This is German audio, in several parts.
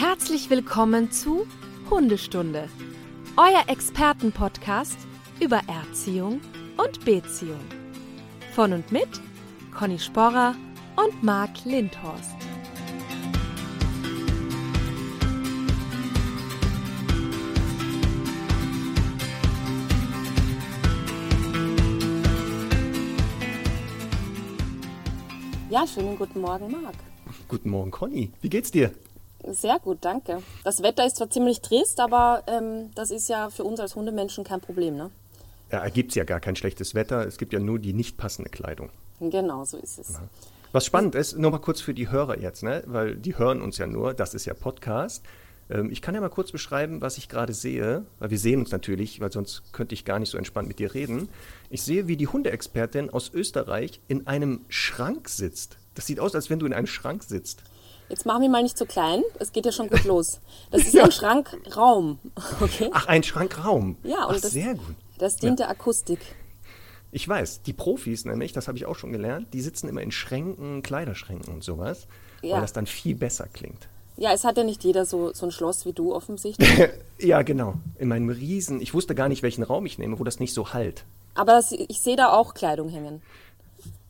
Herzlich willkommen zu Hundestunde, euer Expertenpodcast über Erziehung und Beziehung. Von und mit Conny Sporrer und Marc Lindhorst. Ja, schönen guten Morgen, Marc. Guten Morgen, Conny. Wie geht's dir? Sehr gut, danke. Das Wetter ist zwar ziemlich trist, aber ähm, das ist ja für uns als Hundemenschen kein Problem, ne? Ja, ergibt ja gar kein schlechtes Wetter. Es gibt ja nur die nicht passende Kleidung. Genau, so ist es. Was spannend ist, nur mal kurz für die Hörer jetzt, ne? weil die hören uns ja nur, das ist ja Podcast. Ähm, ich kann ja mal kurz beschreiben, was ich gerade sehe, weil wir sehen uns natürlich, weil sonst könnte ich gar nicht so entspannt mit dir reden. Ich sehe, wie die Hundeexpertin aus Österreich in einem Schrank sitzt. Das sieht aus, als wenn du in einem Schrank sitzt. Jetzt mach mich mal nicht zu klein, es geht ja schon gut los. Das ist ein Schrankraum, okay? Ach, ein Schrankraum. Ja, und Ach, das, sehr gut. das dient der Akustik. Ich weiß, die Profis nämlich, das habe ich auch schon gelernt, die sitzen immer in Schränken, Kleiderschränken und sowas, Ja. weil das dann viel besser klingt. Ja, es hat ja nicht jeder so, so ein Schloss wie du offensichtlich. ja, genau. In meinem Riesen, ich wusste gar nicht, welchen Raum ich nehme, wo das nicht so halt. Aber das, ich sehe da auch Kleidung hängen.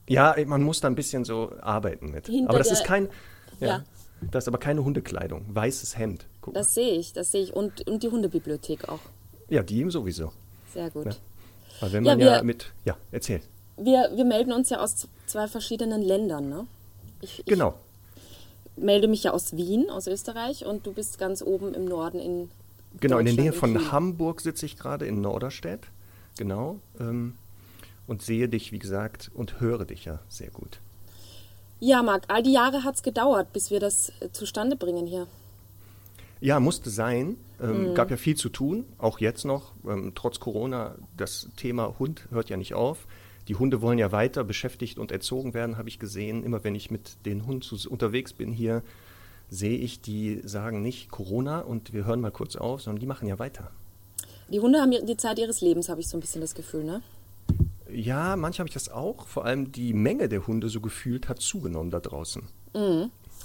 Ja, man muss da ein bisschen so arbeiten mit. Hinter aber das der- ist kein, ja, Ja. Das ist aber keine Hundekleidung, weißes Hemd. Guck. Das sehe ich, das sehe ich. Und, und die Hundebibliothek auch. Ja, die sowieso. Sehr gut. Ja. Weil wenn Ja, man ja, wir- mit, ja, erzähl. Wir, wir melden uns ja aus zwei verschiedenen Ländern, ne? Ich, ich Genau. melde mich ja aus Wien, aus Österreich, und du bist ganz oben im Norden in Genau, in der Nähe von. Hamburg sitze ich gerade in Norderstedt. Genau. Ähm, und sehe dich, wie gesagt, und höre dich ja sehr gut. Ja, Marc, all die Jahre hat es gedauert, bis wir das äh, zustande bringen hier. Ja, musste sein. Ähm, Mhm. Gab ja viel zu tun, auch jetzt noch. Ähm, trotz Corona, das Thema Hund hört ja nicht auf. Die Hunde wollen ja weiter beschäftigt und erzogen werden, habe ich gesehen. Immer wenn ich mit den Hunden zu, unterwegs bin hier, sehe ich, die sagen nicht Corona und wir hören mal kurz auf, sondern die machen ja weiter. Die Hunde haben die Zeit ihres Lebens, habe ich so ein bisschen das Gefühl, ne? Ja, manchmal habe ich das auch. Vor allem die Menge der Hunde so gefühlt hat zugenommen da draußen.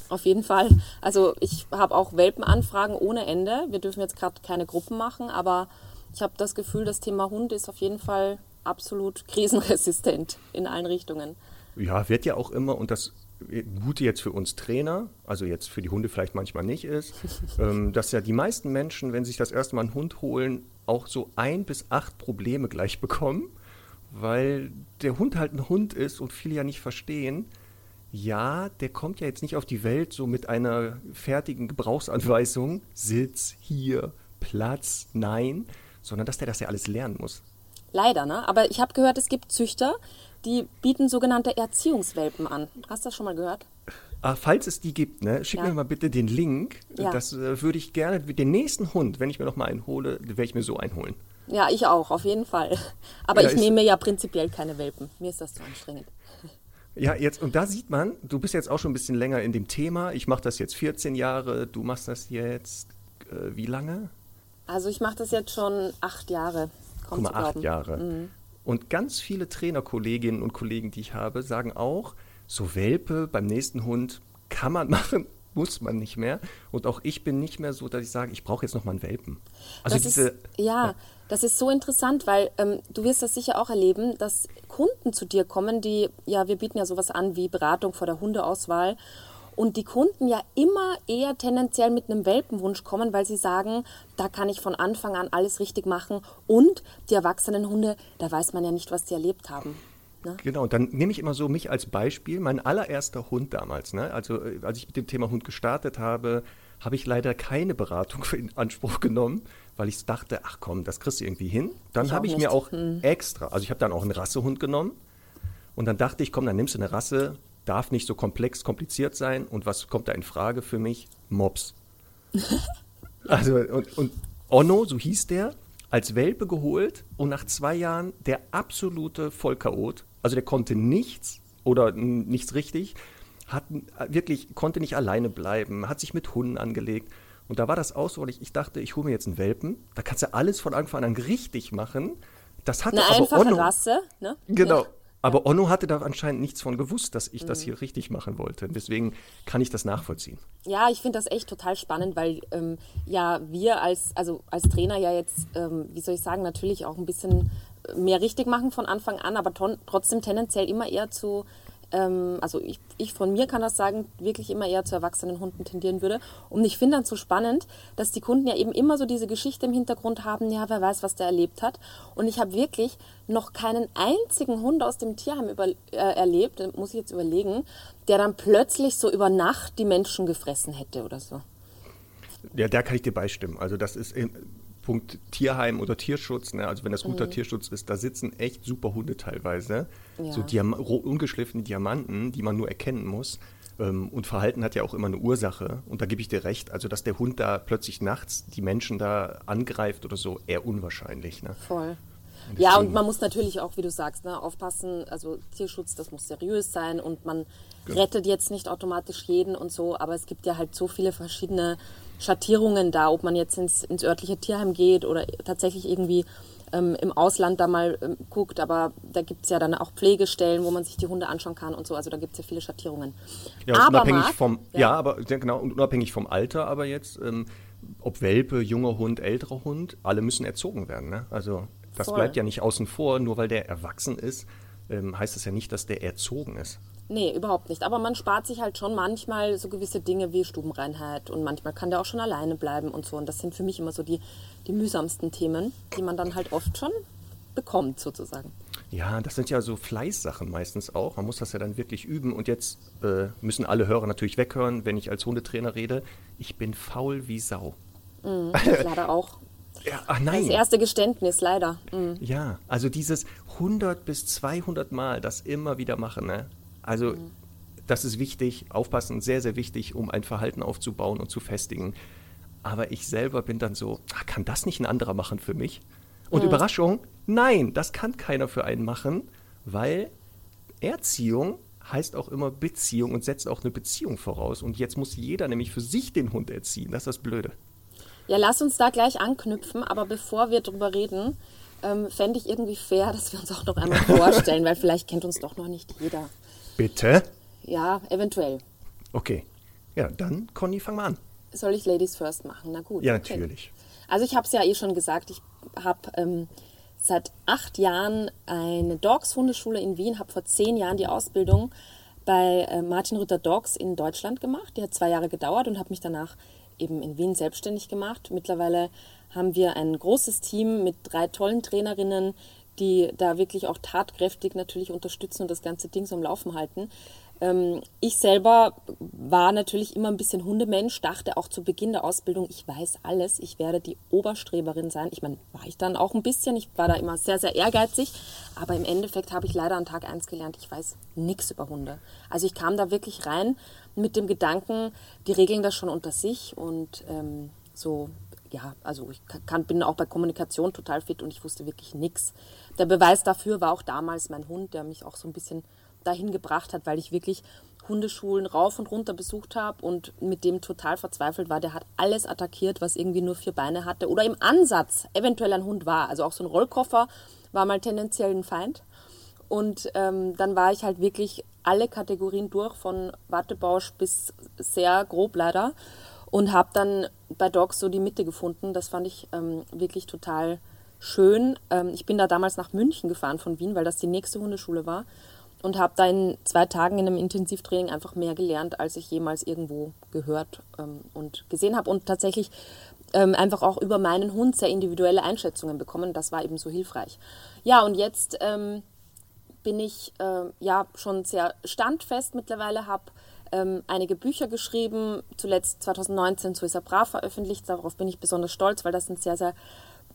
Auf jeden Fall. Also ich habe auch Welpenanfragen ohne Ende. Wir dürfen jetzt gerade keine Gruppen machen, aber ich habe das Gefühl, das Thema Hund ist auf jeden Fall absolut krisenresistent in allen Richtungen. Ja, wird ja auch immer, und das Gute jetzt für uns Trainer, also jetzt für die Hunde vielleicht manchmal nicht ist, ähm, dass ja die meisten Menschen, wenn sie sich das erste Mal einen Hund holen, auch so ein bis acht Probleme gleich bekommen, weil der Hund halt ein Hund ist und viele ja nicht verstehen. Ja, der kommt ja jetzt nicht auf die Welt so mit einer fertigen Gebrauchsanweisung, Sitz, hier, Platz, nein, sondern dass der das ja alles lernen muss. Leider, ne? Aber ich habe gehört, es gibt Züchter, die bieten sogenannte Erziehungswelpen an. Hast du das schon mal gehört? Ah, falls es die gibt, ne, schick Ja. mir mal bitte den Link. Ja. Das äh, würde ich gerne, den nächsten Hund, wenn ich mir noch mal einen hole, werde ich mir so einen holen. Ja, ich auch, auf jeden Fall. Aber Ja, ich nehme ja prinzipiell keine Welpen. Mir ist das zu anstrengend. Ja, jetzt, und da sieht man, du bist jetzt auch schon ein bisschen länger in dem Thema. Ich mache das jetzt 14 Jahre, du machst das jetzt, äh, wie lange? Also ich mache das jetzt schon acht Jahre. Guck mal, acht. Jahre. Und ganz viele Trainerkolleginnen und Kollegen, die ich habe, sagen auch, so Welpe beim nächsten Hund kann man machen, muss man nicht mehr. Und auch ich bin nicht mehr so, dass ich sage, ich brauche jetzt noch mal einen Welpen. Also das diese, ist, ja, das ist so interessant, weil ähm, du wirst das sicher auch erleben, dass Kunden zu dir kommen, die, ja, wir bieten ja sowas an wie Beratung vor der Hundeauswahl. Und die Kunden ja immer eher tendenziell mit einem Welpenwunsch kommen, weil sie sagen, da kann ich von Anfang an alles richtig machen. Und die erwachsenen Hunde, da weiß man ja nicht, was die erlebt haben. Ne? Genau, und dann nehme ich immer so mich als Beispiel. Mein allererster Hund damals, ne? also äh, als ich mit dem Thema Hund gestartet habe, habe ich leider keine Beratung in Anspruch genommen, weil ich dachte, ach komm, das kriegst du irgendwie hin. Dann Ich habe ich mir auch extra, also ich habe dann auch einen Rassehund genommen und dann dachte ich, komm, dann nimmst du eine Rasse, darf nicht so komplex, kompliziert sein. Und was kommt da in Frage für mich? Mops. Also, und, und Onno, so hieß der, als Welpe geholt und nach zwei Jahren der absolute Vollchaot. Also der konnte nichts oder nichts richtig, hat wirklich, konnte nicht alleine bleiben, hat sich mit Hunden angelegt. Und da war das auch so, weil ich, ich dachte, ich hole mir jetzt einen Welpen, da kannst du alles von Anfang an richtig machen. Das hatte Eine aber einfache Onno, Rasse. Ne? Genau. Ja. Aber Onno hatte da anscheinend nichts von gewusst, dass ich das hier richtig machen wollte. Deswegen kann ich das nachvollziehen. Ja, ich finde das echt total spannend, weil ähm, ja wir als, also als Trainer ja jetzt, ähm, wie soll ich sagen, natürlich auch ein bisschen mehr richtig machen von Anfang an, aber trotzdem tendenziell immer eher zu ähm, also ich, ich von mir kann das sagen, wirklich immer eher zu erwachsenen Hunden tendieren würde. Und ich finde dann so spannend, dass die Kunden ja eben immer so diese Geschichte im Hintergrund haben, ja, wer weiß, was der erlebt hat. Und ich habe wirklich noch keinen einzigen Hund aus dem Tierheim über, äh, erlebt, muss ich jetzt überlegen, der dann plötzlich so über Nacht die Menschen gefressen hätte oder so. Ja, da kann ich dir beistimmen. Also das ist Punkt Tierheim oder Tierschutz, ne? also wenn das guter mhm. Tierschutz ist, da sitzen echt super Hunde teilweise. Ja. So Diam ungeschliffene Diamanten, die man nur erkennen muss. Ähm, und Verhalten hat ja auch immer eine Ursache. Und da gebe ich dir recht. Also, dass der Hund da plötzlich nachts die Menschen da angreift oder so, eher unwahrscheinlich. Ne? Voll. Ja, und man muss natürlich auch, wie du sagst, ne, aufpassen. Also Tierschutz, das muss seriös sein und man genau. rettet jetzt nicht automatisch jeden und so. Aber es gibt ja halt so viele verschiedene Schattierungen da, ob man jetzt ins, ins örtliche Tierheim geht oder tatsächlich irgendwie ähm, im Ausland da mal ähm, guckt. Aber da gibt es ja dann auch Pflegestellen, wo man sich die Hunde anschauen kann und so. Also da gibt es ja viele Schattierungen. Ja, aber unabhängig Marc, vom, ja. ja. aber genau, unabhängig vom Alter, aber jetzt, ähm, ob Welpe, junger Hund, älterer Hund, alle müssen erzogen werden. Ne? Also das Voll. bleibt ja nicht außen vor, nur weil der erwachsen ist, ähm, heißt das ja nicht, dass der erzogen ist. Nee, überhaupt nicht. Aber man spart sich halt schon manchmal so gewisse Dinge wie Stubenreinheit und manchmal kann der auch schon alleine bleiben und so. Und das sind für mich immer so die, die mühsamsten Themen, die man dann halt oft schon bekommt, sozusagen. Ja, das sind ja so Fleißsachen meistens auch. Man muss das ja dann wirklich üben. Und jetzt äh, müssen alle Hörer natürlich weghören, wenn ich als Hundetrainer rede. Ich bin faul wie Sau. Mhm, leider auch. Ja, ach nein. Das erste Geständnis, leider. Mhm. Ja, also dieses 100 bis 200 Mal das immer wieder machen, ne? Also mhm. das ist wichtig, aufpassen, sehr, sehr wichtig, um ein Verhalten aufzubauen und zu festigen. Aber ich selber bin dann so, ach, kann das nicht ein anderer machen für mich? Und mhm. Überraschung, nein, das kann keiner für einen machen, weil Erziehung heißt auch immer Beziehung und setzt auch eine Beziehung voraus. Und jetzt muss jeder nämlich für sich den Hund erziehen. Das ist das Blöde. Ja, lass uns da gleich anknüpfen, aber bevor wir drüber reden, ähm, fände ich irgendwie fair, dass wir uns auch noch einmal vorstellen, weil vielleicht kennt uns doch noch nicht jeder. Bitte? Ja, eventuell. Okay. Ja, dann, Conny, fang mal an. Soll ich Ladies First machen? Na gut. Ja, natürlich. Okay. Also ich habe es ja eh schon gesagt, ich habe ähm, seit acht Jahren eine Dogs-Hundeschule in Wien, habe vor zehn Jahren die Ausbildung bei äh, Martin Rütter Dogs in Deutschland gemacht. Die hat zwei Jahre gedauert und habe mich danach eben in Wien selbstständig gemacht. Mittlerweile haben wir ein großes Team mit drei tollen Trainerinnen, die da wirklich auch tatkräftig natürlich unterstützen und das ganze Ding so am Laufen halten. Ähm, ich selber war natürlich immer ein bisschen Hundemensch, dachte auch zu Beginn der Ausbildung, ich weiß alles, ich werde die Oberstreberin sein. Ich meine, war ich dann auch ein bisschen, ich war da immer sehr, sehr ehrgeizig, aber im Endeffekt habe ich leider an Tag 1 gelernt, ich weiß nichts über Hunde. Also ich kam da wirklich rein mit dem Gedanken, die regeln das schon unter sich und ähm, so ja, also ich kann, bin auch bei Kommunikation total fit und ich wusste wirklich nichts. Der Beweis dafür war auch damals mein Hund, der mich auch so ein bisschen dahin gebracht hat, weil ich wirklich Hundeschulen rauf und runter besucht habe und mit dem total verzweifelt war. Der hat alles attackiert, was irgendwie nur vier Beine hatte oder im Ansatz eventuell ein Hund war. Also auch so ein Rollkoffer war mal tendenziell ein Feind. Und ähm, dann war ich halt wirklich alle Kategorien durch, von Wattebausch bis sehr grob leider. Und habe dann bei Dogs so die Mitte gefunden. Das fand ich ähm, wirklich total schön. Ähm, ich bin da damals nach München gefahren von Wien, weil das die nächste Hundeschule war und habe da in zwei Tagen in einem Intensivtraining einfach mehr gelernt, als ich jemals irgendwo gehört ähm, und gesehen habe und tatsächlich ähm, einfach auch über meinen Hund sehr individuelle Einschätzungen bekommen. Das war eben so hilfreich. Ja, und jetzt ähm, bin ich äh, ja schon sehr standfest mittlerweile, habe ähm, einige Bücher geschrieben, zuletzt 2019 zu Isa Brav veröffentlicht. Darauf bin ich besonders stolz, weil das ein sehr, sehr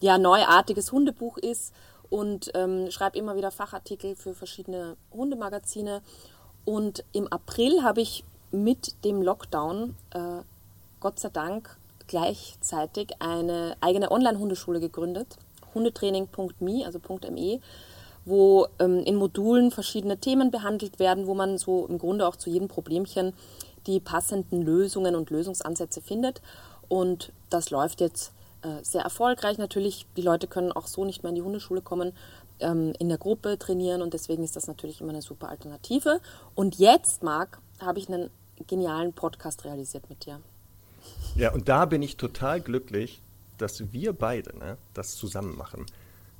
ja, neuartiges Hundebuch ist und ähm, schreibe immer wieder Fachartikel für verschiedene Hundemagazine. Und im April habe ich mit dem Lockdown, äh, Gott sei Dank, gleichzeitig eine eigene Online-Hundeschule gegründet, hundetraining.me, also .me, wo ähm, in Modulen verschiedene Themen behandelt werden, wo man so im Grunde auch zu jedem Problemchen die passenden Lösungen und Lösungsansätze findet. Und das läuft jetzt äh, sehr erfolgreich. Natürlich, die Leute können auch so nicht mehr in die Hundeschule kommen. ähm, in der Gruppe trainieren und deswegen ist das natürlich immer eine super Alternative. Und jetzt, Marc, habe ich einen genialen Podcast realisiert mit dir. Ja, und da bin ich total glücklich, dass wir beide ne, das zusammen machen.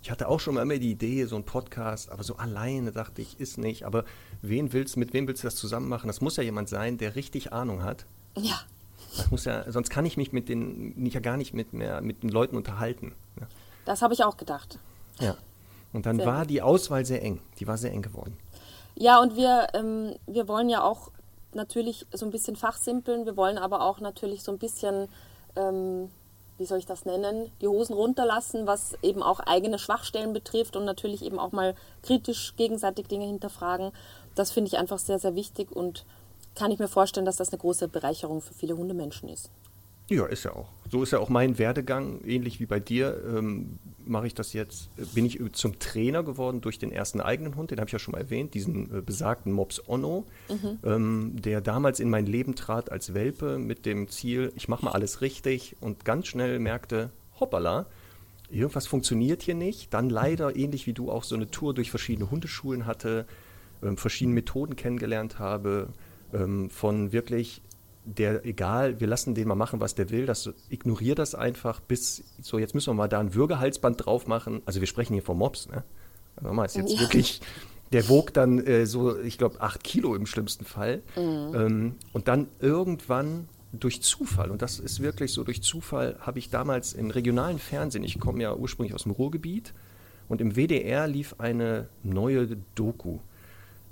Ich hatte auch schon mal immer die Idee, so ein Podcast, aber so alleine dachte ich, ist nicht. Aber wen willst, mit wem willst du das zusammen machen? Das muss ja jemand sein, der richtig Ahnung hat. Ja. Das muss ja, sonst kann ich mich mit den, nicht ja gar nicht mit mehr mit den Leuten unterhalten. Ja. Das habe ich auch gedacht. Ja. Und dann sehr war die Auswahl sehr eng. Die war sehr eng geworden. Ja, und wir, ähm, wir wollen ja auch natürlich so ein bisschen fachsimpeln. Wir wollen aber auch natürlich so ein bisschen, ähm, wie soll ich das nennen, die Hosen runterlassen, was eben auch eigene Schwachstellen betrifft und natürlich eben auch mal kritisch gegenseitig Dinge hinterfragen. Das finde ich einfach sehr, sehr wichtig und kann ich mir vorstellen, dass das eine große Bereicherung für viele Hundemenschen ist. Ja, ist ja auch. So ist ja auch mein Werdegang, ähnlich wie bei dir. Ähm, mache ich das jetzt, bin ich zum Trainer geworden durch den ersten eigenen Hund, den habe ich ja schon mal erwähnt, diesen äh, besagten Mops Onno, mhm. ähm, der damals in mein Leben trat als Welpe mit dem Ziel, ich mache mal alles richtig und ganz schnell merkte, hoppala, irgendwas funktioniert hier nicht. Dann leider, ähnlich wie du, auch so eine Tour durch verschiedene Hundeschulen hatte, ähm, verschiedene Methoden kennengelernt habe, ähm, von wirklich der, egal, wir lassen den mal machen, was der will, das ignoriert das einfach bis, so jetzt müssen wir mal da ein Würgehalsband drauf machen. Also wir sprechen hier vom Mops, ne? Also mal ist jetzt ja. wirklich, der wog dann äh, so, ich glaube, acht Kilo im schlimmsten Fall. Mhm. Ähm, und dann irgendwann durch Zufall, und das ist wirklich so, durch Zufall habe ich damals im regionalen Fernsehen, ich komme ja ursprünglich aus dem Ruhrgebiet, und im WDR lief eine neue Doku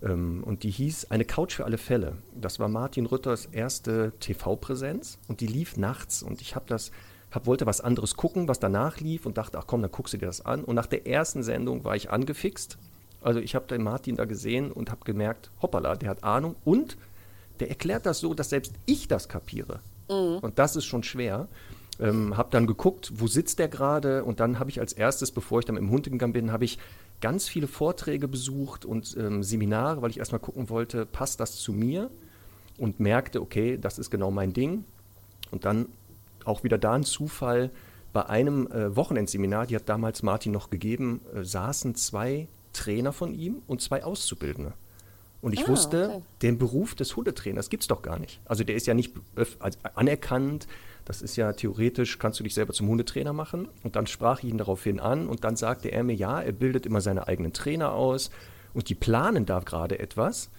und die hieß Eine Couch für alle Fälle. Das war Martin Rütters erste TV-Präsenz und die lief nachts. Und ich habe das, hab, wollte was anderes gucken, was danach lief und dachte, ach komm, dann guckst du dir das an. Und nach der ersten Sendung war ich angefixt. Also ich habe den Martin da gesehen und habe gemerkt, hoppala, der hat Ahnung und der erklärt das so, dass selbst ich das kapiere. Mhm. Und das ist schon schwer. Ähm, habe dann geguckt, wo sitzt der gerade und dann habe ich als erstes, bevor ich dann im Hund gegangen bin, habe ich ganz viele Vorträge besucht und ähm, Seminare, weil ich erstmal gucken wollte, passt das zu mir? Und merkte, okay, das ist genau mein Ding. Und dann auch wieder da ein Zufall, bei einem äh, Wochenendseminar, die hat damals Martin noch gegeben, äh, saßen zwei Trainer von ihm und zwei Auszubildende. Und ich ah, wusste, okay. den Beruf des Hundetrainers gibt es doch gar nicht. Also der ist ja nicht anerkannt, das ist ja theoretisch, kannst du dich selber zum Hundetrainer machen. Und dann sprach ich ihn daraufhin an und dann sagte er mir, ja, er bildet immer seine eigenen Trainer aus und die planen da gerade etwas.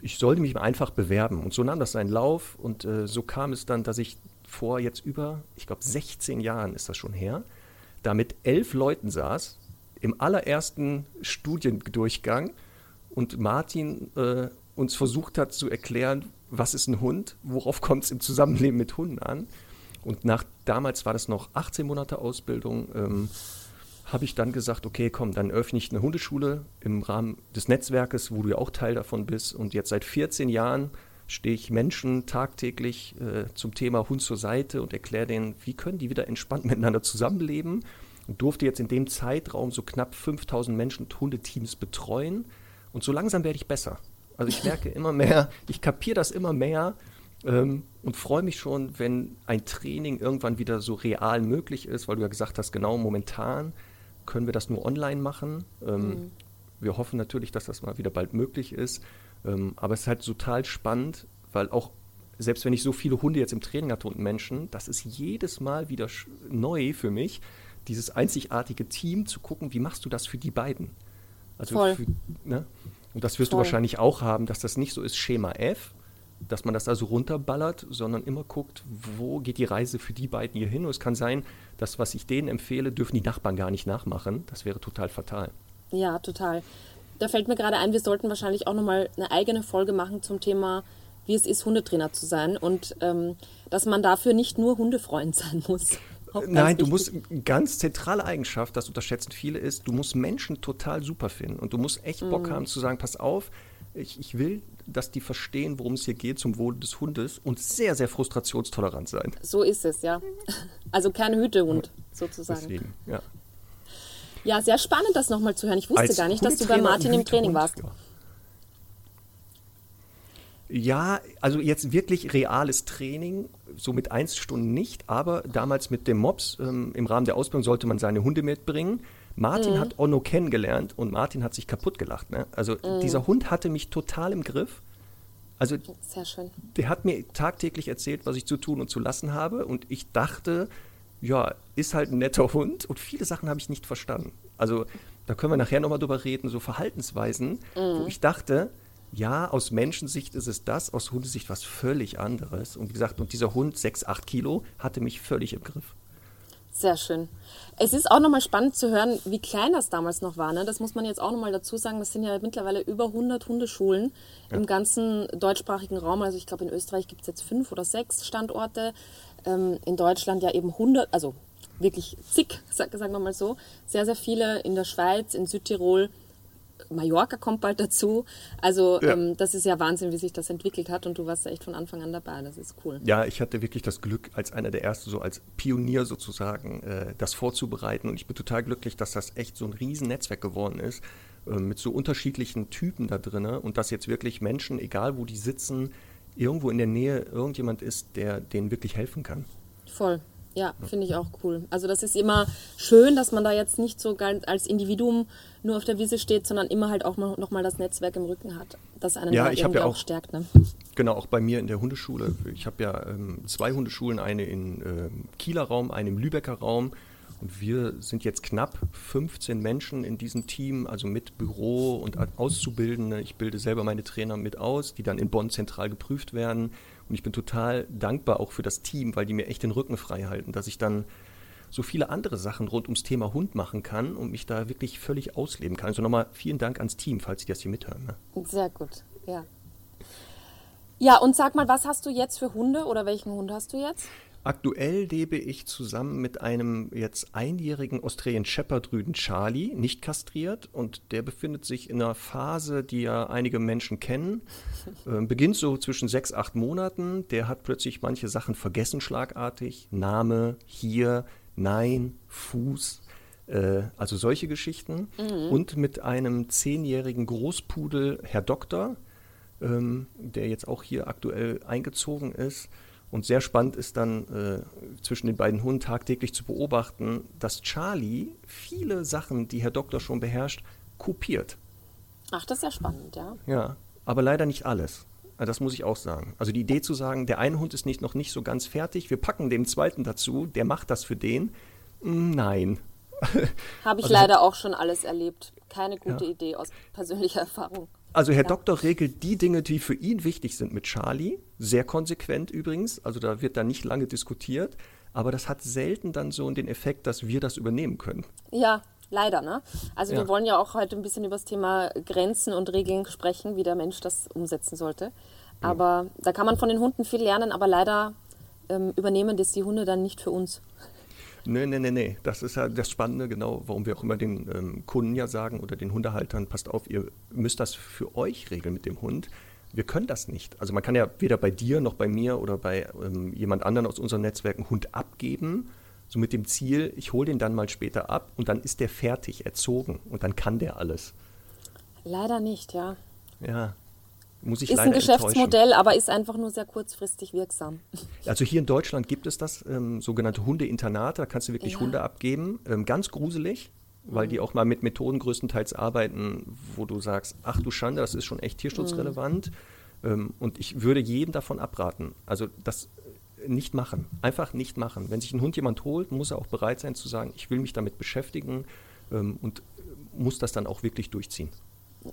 Ich sollte mich einfach bewerben. Und so nahm das seinen Lauf und äh, so kam es dann, dass ich vor jetzt über, ich glaube 16 Jahren ist das schon her, da mit elf Leuten saß, im allerersten Studiendurchgang und Martin äh, uns versucht hat zu erklären, was ist ein Hund, worauf kommt es im Zusammenleben mit Hunden an. Und nach damals war das noch 18 Monate Ausbildung, ähm, habe ich dann gesagt, okay, komm, dann öffne ich eine Hundeschule im Rahmen des Netzwerkes, wo du ja auch Teil davon bist. Und jetzt seit 14 Jahren stehe ich Menschen tagtäglich äh, zum Thema Hund zur Seite und erkläre denen, wie können die wieder entspannt miteinander zusammenleben. Und durfte jetzt in dem Zeitraum so knapp 5000 Menschen und Hundeteams betreuen. Und so langsam werde ich besser. Also ich merke immer mehr, ich kapiere das immer mehr ähm, und freue mich schon, wenn ein Training irgendwann wieder so real möglich ist, weil du ja gesagt hast, genau momentan können wir das nur online machen. Ähm, mhm. Wir hoffen natürlich, dass das mal wieder bald möglich ist. Ähm, aber es ist halt total spannend, weil auch selbst wenn ich so viele Hunde jetzt im Training hatte und Menschen, das ist jedes Mal wieder neu für mich, dieses einzigartige Team zu gucken, wie machst du das für die beiden? Also Voll. Für, ne? Und das wirst Voll. du wahrscheinlich auch haben, dass das nicht so ist Schema F, dass man das also runterballert, sondern immer guckt, wo geht die Reise für die beiden hier hin. Und es kann sein, dass was ich denen empfehle, dürfen die Nachbarn gar nicht nachmachen. Das wäre total fatal. Ja, total. Da fällt mir gerade ein, wir sollten wahrscheinlich auch nochmal eine eigene Folge machen zum Thema, wie es ist, Hundetrainer zu sein und ähm, dass man dafür nicht nur Hundefreund sein muss. Nein, du musst, eine ganz zentrale Eigenschaft, das unterschätzen viele, ist, du musst Menschen total super finden und du musst echt Bock mm. haben zu sagen, pass auf, ich, ich will dass die verstehen, worum es hier geht, zum Wohle des Hundes und sehr, sehr frustrationstolerant sein. So ist es, ja. Also kein Hütehund sozusagen. Deswegen, ja. Ja, sehr spannend, das nochmal zu hören. Ich wusste Als gar nicht, dass du bei Martin im Training warst. Ja. Ja, also jetzt wirklich reales Training, so mit eins Stunden nicht, aber damals mit dem Mops, ähm, im Rahmen der Ausbildung sollte man seine Hunde mitbringen. Martin mhm. hat Onno kennengelernt und Martin hat sich kaputt gelacht. Ne? Also mhm. dieser Hund hatte mich total im Griff. Also Sehr schön. der hat mir tagtäglich erzählt, was ich zu tun und zu lassen habe. Und ich dachte, ja, ist halt ein netter Hund. Und viele Sachen habe ich nicht verstanden. Also da können wir nachher nochmal drüber reden, so Verhaltensweisen, mhm. wo ich dachte, ja, aus Menschensicht ist es das, aus Hundesicht was völlig anderes. Und wie gesagt, und dieser Hund, 6, 8 Kilo, hatte mich völlig im Griff. Sehr schön. Es ist auch nochmal spannend zu hören, wie klein das damals noch war. Ne? Das muss man jetzt auch nochmal dazu sagen. Das sind ja mittlerweile über 100 Hundeschulen ja. im ganzen deutschsprachigen Raum. Also ich glaube, in Österreich gibt es jetzt fünf oder sechs Standorte. Ähm, in Deutschland ja eben 100, also wirklich zig, sagen wir mal so. Sehr, sehr viele in der Schweiz, in Südtirol Mallorca kommt bald dazu. Also ja. ähm, das ist ja Wahnsinn, wie sich das entwickelt hat und du warst ja echt von Anfang an dabei. Das ist cool. Ja, ich hatte wirklich das Glück, als einer der Ersten, so als Pionier sozusagen, äh, das vorzubereiten. Und ich bin total glücklich, dass das echt so ein Riesennetzwerk geworden ist, äh, mit so unterschiedlichen Typen da drin. Und dass jetzt wirklich Menschen, egal wo die sitzen, irgendwo in der Nähe irgendjemand ist, der denen wirklich helfen kann. Voll. Ja, finde ich auch cool. Also das ist immer schön, dass man da jetzt nicht so ganz als Individuum nur auf der Wiese steht, sondern immer halt auch noch mal das Netzwerk im Rücken hat, das einen ja, ich irgendwie ja auch, auch stärkt. Ne? Genau, auch bei mir in der Hundeschule. Ich habe ja ähm, zwei Hundeschulen, eine im äh, Kieler Raum, eine im Lübecker Raum. Und wir sind jetzt knapp 15 Menschen in diesem Team, also mit Büro und Auszubildende. Ich bilde selber meine Trainer mit aus, die dann in Bonn zentral geprüft werden. Und ich bin total dankbar auch für das Team, weil die mir echt den Rücken frei halten, dass ich dann so viele andere Sachen rund ums Thema Hund machen kann und mich da wirklich völlig ausleben kann. Also nochmal vielen Dank ans Team, falls Sie das hier mithören. Ne? Sehr gut, ja. Ja, und sag mal, was hast du jetzt für Hunde oder welchen Hund hast du jetzt? Aktuell lebe ich zusammen mit einem jetzt einjährigen Australian Shepherd Rüden Charlie, nicht kastriert, und der befindet sich in einer Phase, die ja einige Menschen kennen. Äh, beginnt so zwischen sechs, acht Monaten. Der hat plötzlich manche Sachen vergessen, schlagartig. Name, hier, nein, Fuß. Äh, also solche Geschichten. Mhm. Und mit einem zehnjährigen Großpudel, Herr Doktor, ähm, der jetzt auch hier aktuell eingezogen ist. Und sehr spannend ist dann äh, zwischen den beiden Hunden tagtäglich zu beobachten, dass Charlie viele Sachen, die Herr Doktor schon beherrscht, kopiert. Ach, das ist ja spannend, ja. Ja, aber leider nicht alles. Also das muss ich auch sagen. Also die Idee zu sagen, der eine Hund ist nicht, noch nicht so ganz fertig, wir packen den zweiten dazu, der macht das für den. Hm, nein. Habe ich also, leider auch schon alles erlebt. Keine gute ja. Idee aus persönlicher Erfahrung. Also Herr ja. Doktor regelt die Dinge, die für ihn wichtig sind mit Charlie. Sehr konsequent übrigens. Also da wird dann nicht lange diskutiert. Aber das hat selten dann so den Effekt, dass wir das übernehmen können. Ja, leider. Ne? Also ja. wir wollen ja auch heute ein bisschen über das Thema Grenzen und Regeln sprechen, wie der Mensch das umsetzen sollte. Aber ja. da kann man von den Hunden viel lernen, aber leider ähm, übernehmen das die Hunde dann nicht für uns. Nee, nee, nee, nee. Das ist ja das Spannende, genau, warum wir auch immer den ähm, Kunden ja sagen oder den Hundehaltern, passt auf, ihr müsst das für euch regeln mit dem Hund. Wir können das nicht. Also man kann ja weder bei dir noch bei mir oder bei ähm, jemand anderen aus unseren Netzwerken Hund abgeben, so mit dem Ziel, ich hole den dann mal später ab und dann ist der fertig, erzogen und dann kann der alles. Leider nicht, ja. Ja, muss ich ist leider ein Geschäftsmodell, aber ist einfach nur sehr kurzfristig wirksam. Also hier in Deutschland gibt es das, ähm, sogenannte Hundeinternate, da kannst du wirklich ja. Hunde abgeben. Ähm, ganz gruselig, weil mhm. die auch mal mit Methoden größtenteils arbeiten, wo du sagst, ach du Schande, das ist schon echt tierschutzrelevant. Mhm. Ähm, und ich würde jedem davon abraten. Also das nicht machen. Einfach nicht machen. Wenn sich ein Hund jemand holt, muss er auch bereit sein zu sagen, ich will mich damit beschäftigen ähm, und muss das dann auch wirklich durchziehen.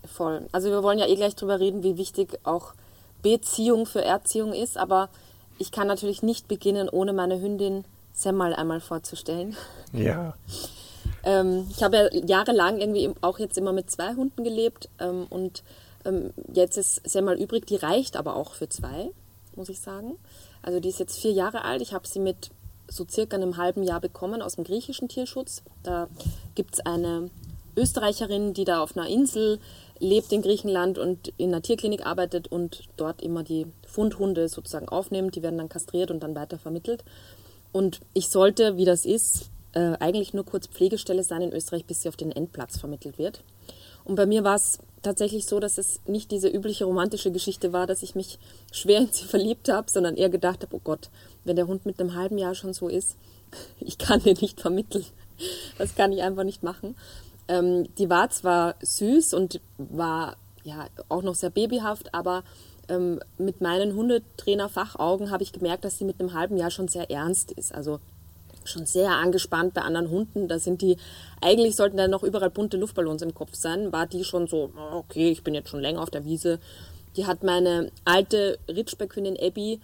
Voll. Also wir wollen ja eh gleich drüber reden, wie wichtig auch Beziehung für Erziehung ist, aber ich kann natürlich nicht beginnen, ohne meine Hündin Semmel einmal vorzustellen. Ja. ähm, ich habe ja jahrelang irgendwie auch jetzt immer mit zwei Hunden gelebt ähm, und ähm, jetzt ist Semmel übrig, die reicht aber auch für zwei, muss ich sagen. Also die ist jetzt vier Jahre alt. Ich habe sie mit so circa einem halben Jahr bekommen aus dem griechischen Tierschutz. Da gibt es eine Österreicherin, die da auf einer Insel lebt in Griechenland und in einer Tierklinik arbeitet und dort immer die Fundhunde sozusagen aufnimmt. Die werden dann kastriert und dann weiter vermittelt. Und ich sollte, wie das ist, äh, eigentlich nur kurz Pflegestelle sein in Österreich, bis sie auf den Endplatz vermittelt wird. Und bei mir war es tatsächlich so, dass es nicht diese übliche romantische Geschichte war, dass ich mich schwer in sie verliebt habe, sondern eher gedacht habe, oh Gott, wenn der Hund mit einem halben Jahr schon so ist, ich kann den nicht vermitteln. das kann ich einfach nicht machen. Ähm, die war zwar süß und war ja auch noch sehr babyhaft, aber ähm, mit meinen Hundetrainer-Fachaugen habe ich gemerkt, dass sie mit einem halben Jahr schon sehr ernst ist. Also schon sehr angespannt bei anderen Hunden. Da sind die, eigentlich sollten da noch überall bunte Luftballons im Kopf sein. War die schon so, okay, ich bin jetzt schon länger auf der Wiese. Die hat meine alte Ritschbeckhündin Abby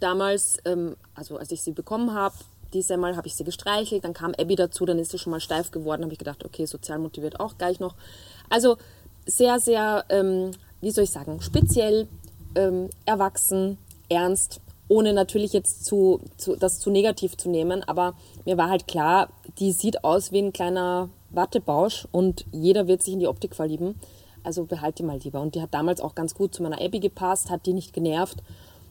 damals, ähm, also als ich sie bekommen habe, dieses Mal habe ich sie gestreichelt, dann kam Abby dazu, dann ist sie schon mal steif geworden, habe ich gedacht, okay, sozial motiviert auch gleich noch. Also sehr, sehr, ähm, wie soll ich sagen, speziell, ähm, erwachsen, ernst, ohne natürlich jetzt zu, zu, das zu negativ zu nehmen, aber mir war halt klar, die sieht aus wie ein kleiner Wattebausch und jeder wird sich in die Optik verlieben. Also behalte die mal lieber. Und die hat damals auch ganz gut zu meiner Abby gepasst, hat die nicht genervt.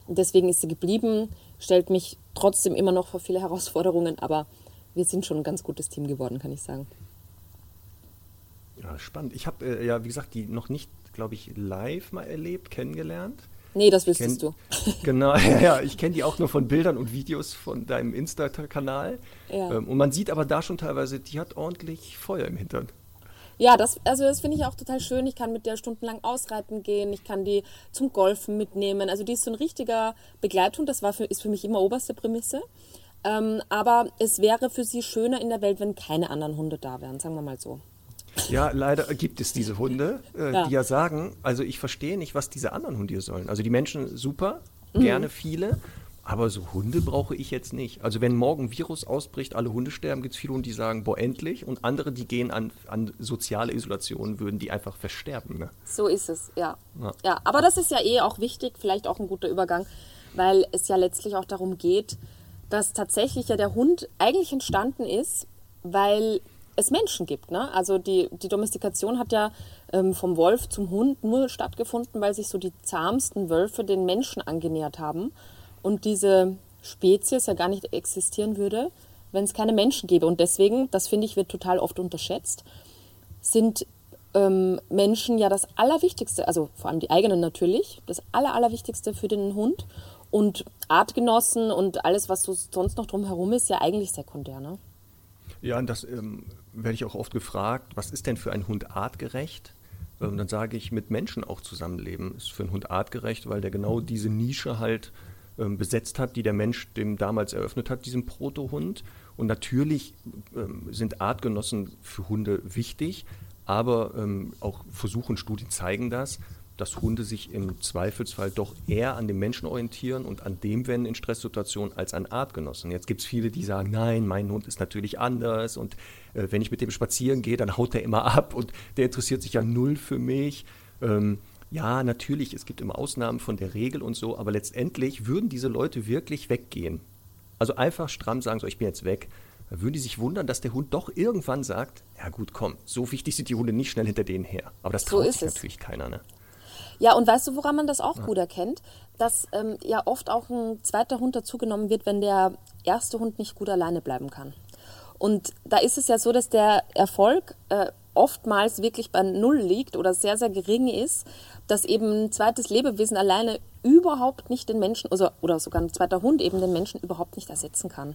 Und deswegen ist sie geblieben, stellt mich trotzdem immer noch vor viele Herausforderungen, aber wir sind schon ein ganz gutes Team geworden, kann ich sagen. Ja, spannend. Ich habe äh, ja, wie gesagt, die noch nicht, glaube ich, live mal erlebt, kennengelernt. Nee, das wüsstest kenn, du. Genau, ja, ja ich kenne die auch nur von Bildern und Videos von deinem Insta-Kanal. Ja. Ähm, und man sieht aber da schon teilweise, die hat ordentlich Feuer im Hintern. Ja, das, also das finde ich auch total schön. Ich kann mit der stundenlang ausreiten gehen, ich kann die zum Golfen mitnehmen. Also die ist so ein richtiger Begleithund, das war für, ist für mich immer oberste Prämisse. Ähm, aber es wäre für sie schöner in der Welt, wenn keine anderen Hunde da wären, sagen wir mal so. Ja, leider gibt es diese Hunde, äh, ja. die ja sagen, also ich verstehe nicht, was diese anderen Hunde hier sollen. Also die Menschen super, mhm. gerne viele, aber so Hunde brauche ich jetzt nicht. Also wenn morgen Virus ausbricht, alle Hunde sterben, gibt es viele Hunde, die sagen, boah, endlich. Und andere, die gehen an, an soziale Isolation, würden die einfach versterben. Ne? So ist es, ja. ja. ja. Aber das ist ja eh auch wichtig, vielleicht auch ein guter Übergang, weil es ja letztlich auch darum geht, dass tatsächlich ja der Hund eigentlich entstanden ist, weil es Menschen gibt. Ne? Also die, die Domestikation hat ja ähm, vom Wolf zum Hund nur stattgefunden, weil sich so die zahmsten Wölfe den Menschen angenähert haben und diese Spezies ja gar nicht existieren würde, wenn es keine Menschen gäbe. Und deswegen, das finde ich, wird total oft unterschätzt, sind ähm, Menschen ja das Allerwichtigste, also vor allem die eigenen natürlich, das Aller, Allerwichtigste für den Hund. Und Artgenossen und alles, was so sonst noch drumherum ist, ja eigentlich sekundär. Ne? Ja, und das ähm, werde ich auch oft gefragt, was ist denn für ein Hund artgerecht? Ähm, dann sage ich, mit Menschen auch zusammenleben ist für einen Hund artgerecht, weil der genau diese Nische halt ähm, besetzt hat, die der Mensch dem damals eröffnet hat, diesem Protohund. Und natürlich ähm, sind Artgenossen für Hunde wichtig, aber ähm, auch Versuche und Studien zeigen das, dass Hunde sich im Zweifelsfall doch eher an dem Menschen orientieren und an dem wenden in Stresssituationen als an Artgenossen. Jetzt gibt es viele, die sagen, nein, mein Hund ist natürlich anders und äh, wenn ich mit dem spazieren gehe, dann haut der immer ab und der interessiert sich ja null für mich. Ähm, ja, natürlich, es gibt immer Ausnahmen von der Regel und so, aber letztendlich würden diese Leute wirklich weggehen. Also einfach stramm sagen, so, ich bin jetzt weg. Da würden die sich wundern, dass der Hund doch irgendwann sagt, ja gut, komm, so wichtig sind die Hunde nicht schnell hinter denen her. Aber das traut so sich es. natürlich keiner, ne? Ja, und weißt du, woran man das auch ja. gut erkennt? Dass ähm, ja oft auch ein zweiter Hund dazugenommen wird, wenn der erste Hund nicht gut alleine bleiben kann. Und da ist es ja so, dass der Erfolg äh, oftmals wirklich bei Null liegt oder sehr, sehr gering ist, dass eben ein zweites Lebewesen alleine überhaupt nicht den Menschen, also, oder sogar ein zweiter Hund eben den Menschen überhaupt nicht ersetzen kann.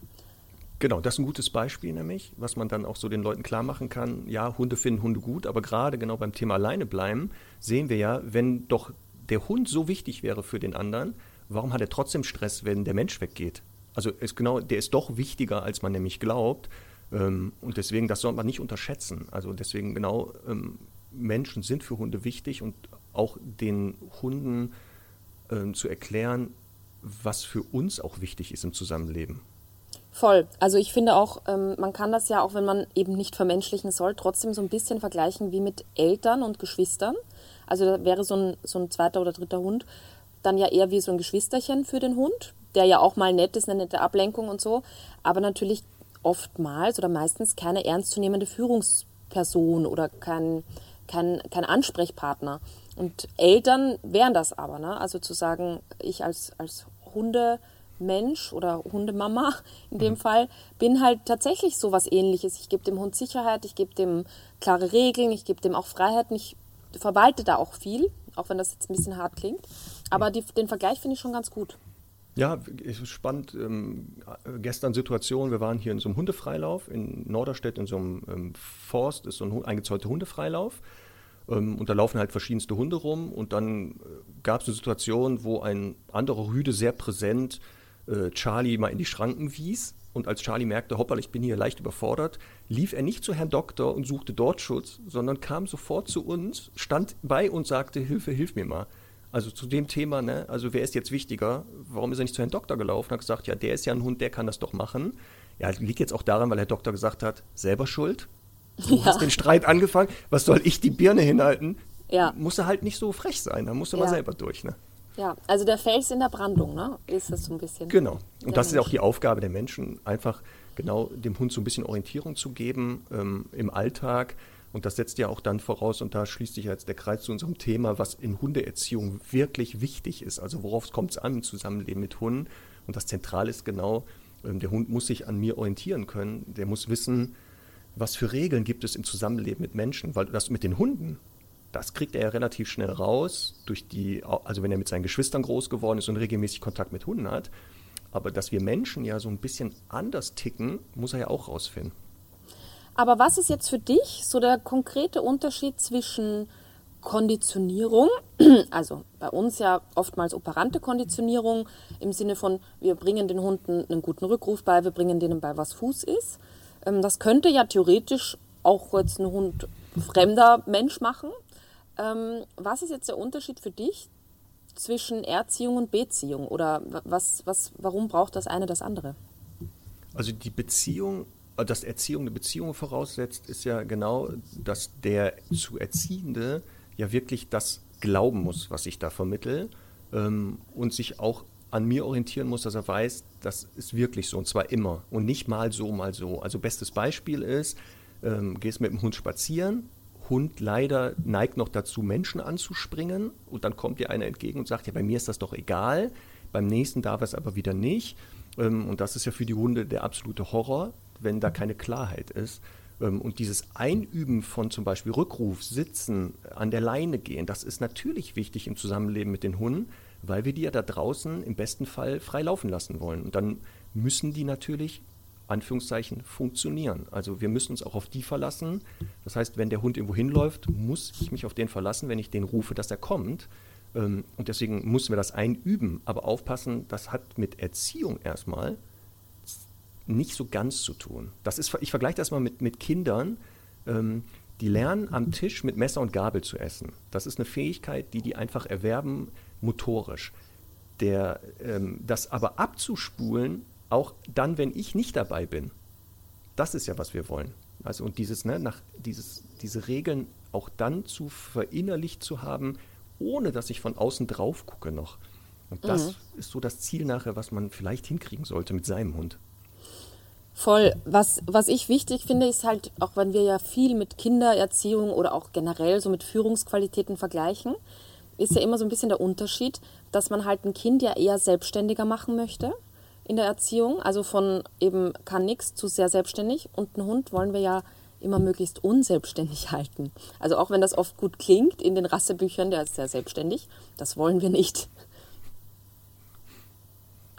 Genau, das ist ein gutes Beispiel nämlich, was man dann auch so den Leuten klar machen kann. Ja, Hunde finden Hunde gut, aber gerade genau beim Thema alleine bleiben sehen wir ja, wenn doch der Hund so wichtig wäre für den anderen, warum hat er trotzdem Stress, wenn der Mensch weggeht? Also ist genau, der ist doch wichtiger, als man nämlich glaubt. Ähm, und deswegen, das sollte man nicht unterschätzen. Also deswegen genau, ähm, Menschen sind für Hunde wichtig und auch den Hunden ähm, zu erklären, was für uns auch wichtig ist im Zusammenleben. Voll. Also ich finde auch, man kann das ja auch, wenn man eben nicht vermenschlichen soll, trotzdem so ein bisschen vergleichen wie mit Eltern und Geschwistern. Also da wäre so ein, so ein zweiter oder dritter Hund dann ja eher wie so ein Geschwisterchen für den Hund, der ja auch mal nett ist, eine nette Ablenkung und so, aber natürlich oftmals oder meistens keine ernstzunehmende Führungsperson oder kein, kein, kein Ansprechpartner. Und Eltern wären das aber, ne? Also zu sagen, ich als, als Hunde Mensch oder Hundemama in dem mhm. Fall bin halt tatsächlich so was ähnliches. Ich gebe dem Hund Sicherheit, ich gebe dem klare Regeln, ich gebe dem auch Freiheiten, ich verwalte da auch viel, auch wenn das jetzt ein bisschen hart klingt. Aber die, den Vergleich finde ich schon ganz gut. Ja, ist spannend. Ähm, gestern Situation, wir waren hier in so einem Hundefreilauf in Norderstedt in so einem ähm, Forst, ist so ein eingezäunter Hundefreilauf. Ähm, und da laufen halt verschiedenste Hunde rum. Und dann äh, gab es eine Situation, wo ein anderer Rüde sehr präsent äh, Charlie mal in die Schranken wies. Und als Charlie merkte, hoppala, ich bin hier leicht überfordert, lief er nicht zu Herrn Doktor und suchte dort Schutz, sondern kam sofort zu uns, stand bei uns, sagte, Hilfe, hilf mir mal. Also zu dem Thema, ne, also wer ist jetzt wichtiger? Warum ist er nicht zu Herrn Doktor gelaufen? Hat gesagt, ja, der ist ja ein Hund, der kann das doch machen. Ja, liegt jetzt auch daran, weil Herr Doktor gesagt hat, selber schuld. Du ja. hast den Streit angefangen. Was soll ich die Birne hinhalten? Ja. Muss er halt nicht so frech sein, da muss er ja. mal selber durch, ne? Ja, also der Fels in der Brandung, ne? Ist das so ein bisschen. Genau. Und das Mensch. ist ja auch die Aufgabe der Menschen, einfach genau dem Hund so ein bisschen Orientierung zu geben ähm, im Alltag. Und das setzt ja auch dann voraus, und da schließt sich jetzt der Kreis zu unserem Thema, was in Hundeerziehung wirklich wichtig ist. Also worauf kommt es an im Zusammenleben mit Hunden? Und das Zentrale ist genau, ähm, der Hund muss sich an mir orientieren können. Der muss wissen, was für Regeln gibt es im Zusammenleben mit Menschen. Weil das mit den Hunden, das kriegt er ja relativ schnell raus, durch die, also wenn er mit seinen Geschwistern groß geworden ist und regelmäßig Kontakt mit Hunden hat. Aber dass wir Menschen ja so ein bisschen anders ticken, muss er ja auch rausfinden. Aber was ist jetzt für dich so der konkrete Unterschied zwischen Konditionierung, also bei uns ja oftmals operante Konditionierung im Sinne von, wir bringen den Hunden einen guten Rückruf bei, wir bringen denen bei, was Fuß ist. Ähm, das könnte ja theoretisch auch jetzt ein Hund fremder Mensch machen, ähm, was ist jetzt der Unterschied für dich zwischen Erziehung und Beziehung? Oder was, was, warum braucht das eine das andere? Also die Beziehung, dass Erziehung eine Beziehung voraussetzt, ist ja genau, dass der zu Erziehende ja wirklich das glauben muss, was ich da vermittel ähm, und sich auch an mir orientieren muss, dass er weiß, das ist wirklich so und zwar immer und nicht mal so, mal so. Also bestes Beispiel ist, ähm, gehst mit dem Hund spazieren Hund leider neigt noch dazu, Menschen anzuspringen und dann kommt dir einer entgegen und sagt, ja, bei mir ist das doch egal, beim nächsten darf es aber wieder nicht. Ähm, und das ist ja für die Hunde der absolute Horror, wenn da keine Klarheit ist. Ähm, und dieses Einüben von zum Beispiel Rückruf, Sitzen, an der Leine gehen, das ist natürlich wichtig im Zusammenleben mit den Hunden, weil wir die ja da draußen im besten Fall frei laufen lassen wollen. Und dann müssen die natürlich Anführungszeichen funktionieren. Also wir müssen uns auch auf die verlassen. Das heißt, wenn der Hund irgendwo hinläuft, muss ich mich auf den verlassen, wenn ich den rufe, dass er kommt. Ähm, und deswegen müssen wir das einüben. Aber aufpassen, das hat mit Erziehung erstmal nicht so ganz zu tun. Das ist, ich vergleiche das mal mit, mit Kindern, ähm, die lernen am Tisch mit Messer und Gabel zu essen. Das ist eine Fähigkeit, die die einfach erwerben motorisch. Der, ähm, das aber abzuspulen auch dann, wenn ich nicht dabei bin. Das ist ja, was wir wollen. Also und dieses, ne, nach, dieses, diese Regeln auch dann zu verinnerlicht zu haben, ohne dass ich von außen drauf gucke noch. Und das mhm. ist so das Ziel nachher, was man vielleicht hinkriegen sollte mit seinem Hund. Voll. Was, was ich wichtig finde, ist halt, auch wenn wir ja viel mit Kindererziehung oder auch generell so mit Führungsqualitäten vergleichen, ist ja immer so ein bisschen der Unterschied, dass man halt ein Kind ja eher selbstständiger machen möchte in der Erziehung. Also von eben kann nichts zu sehr selbstständig. Und einen Hund wollen wir ja immer möglichst unselbstständig halten. Also auch wenn das oft gut klingt in den Rassebüchern, der ist sehr selbstständig, das wollen wir nicht.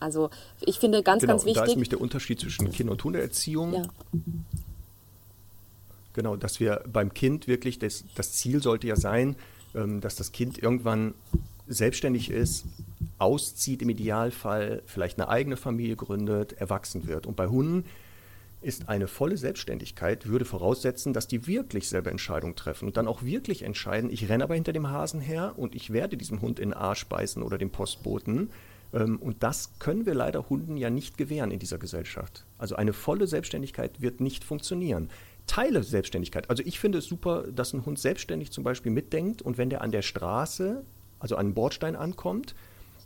Also ich finde ganz, genau, ganz wichtig. Da ist nämlich der Unterschied zwischen Kind- und Hundeerziehung. Ja. Genau, dass wir beim Kind wirklich, das, das Ziel sollte ja sein, ähm, dass das Kind irgendwann selbstständig ist, auszieht im Idealfall, vielleicht eine eigene Familie gründet, erwachsen wird. Und bei Hunden ist eine volle Selbstständigkeit, würde voraussetzen, dass die wirklich selber Entscheidungen treffen und dann auch wirklich entscheiden, ich renne aber hinter dem Hasen her und ich werde diesem Hund in den Arsch beißen oder dem Postboten. Ähm, und das können wir leider Hunden ja nicht gewähren in dieser Gesellschaft. Also eine volle Selbstständigkeit wird nicht funktionieren. Teile Selbstständigkeit. Also ich finde es super, dass ein Hund selbstständig zum Beispiel mitdenkt und wenn der an der Straße, also an einem Bordstein ankommt,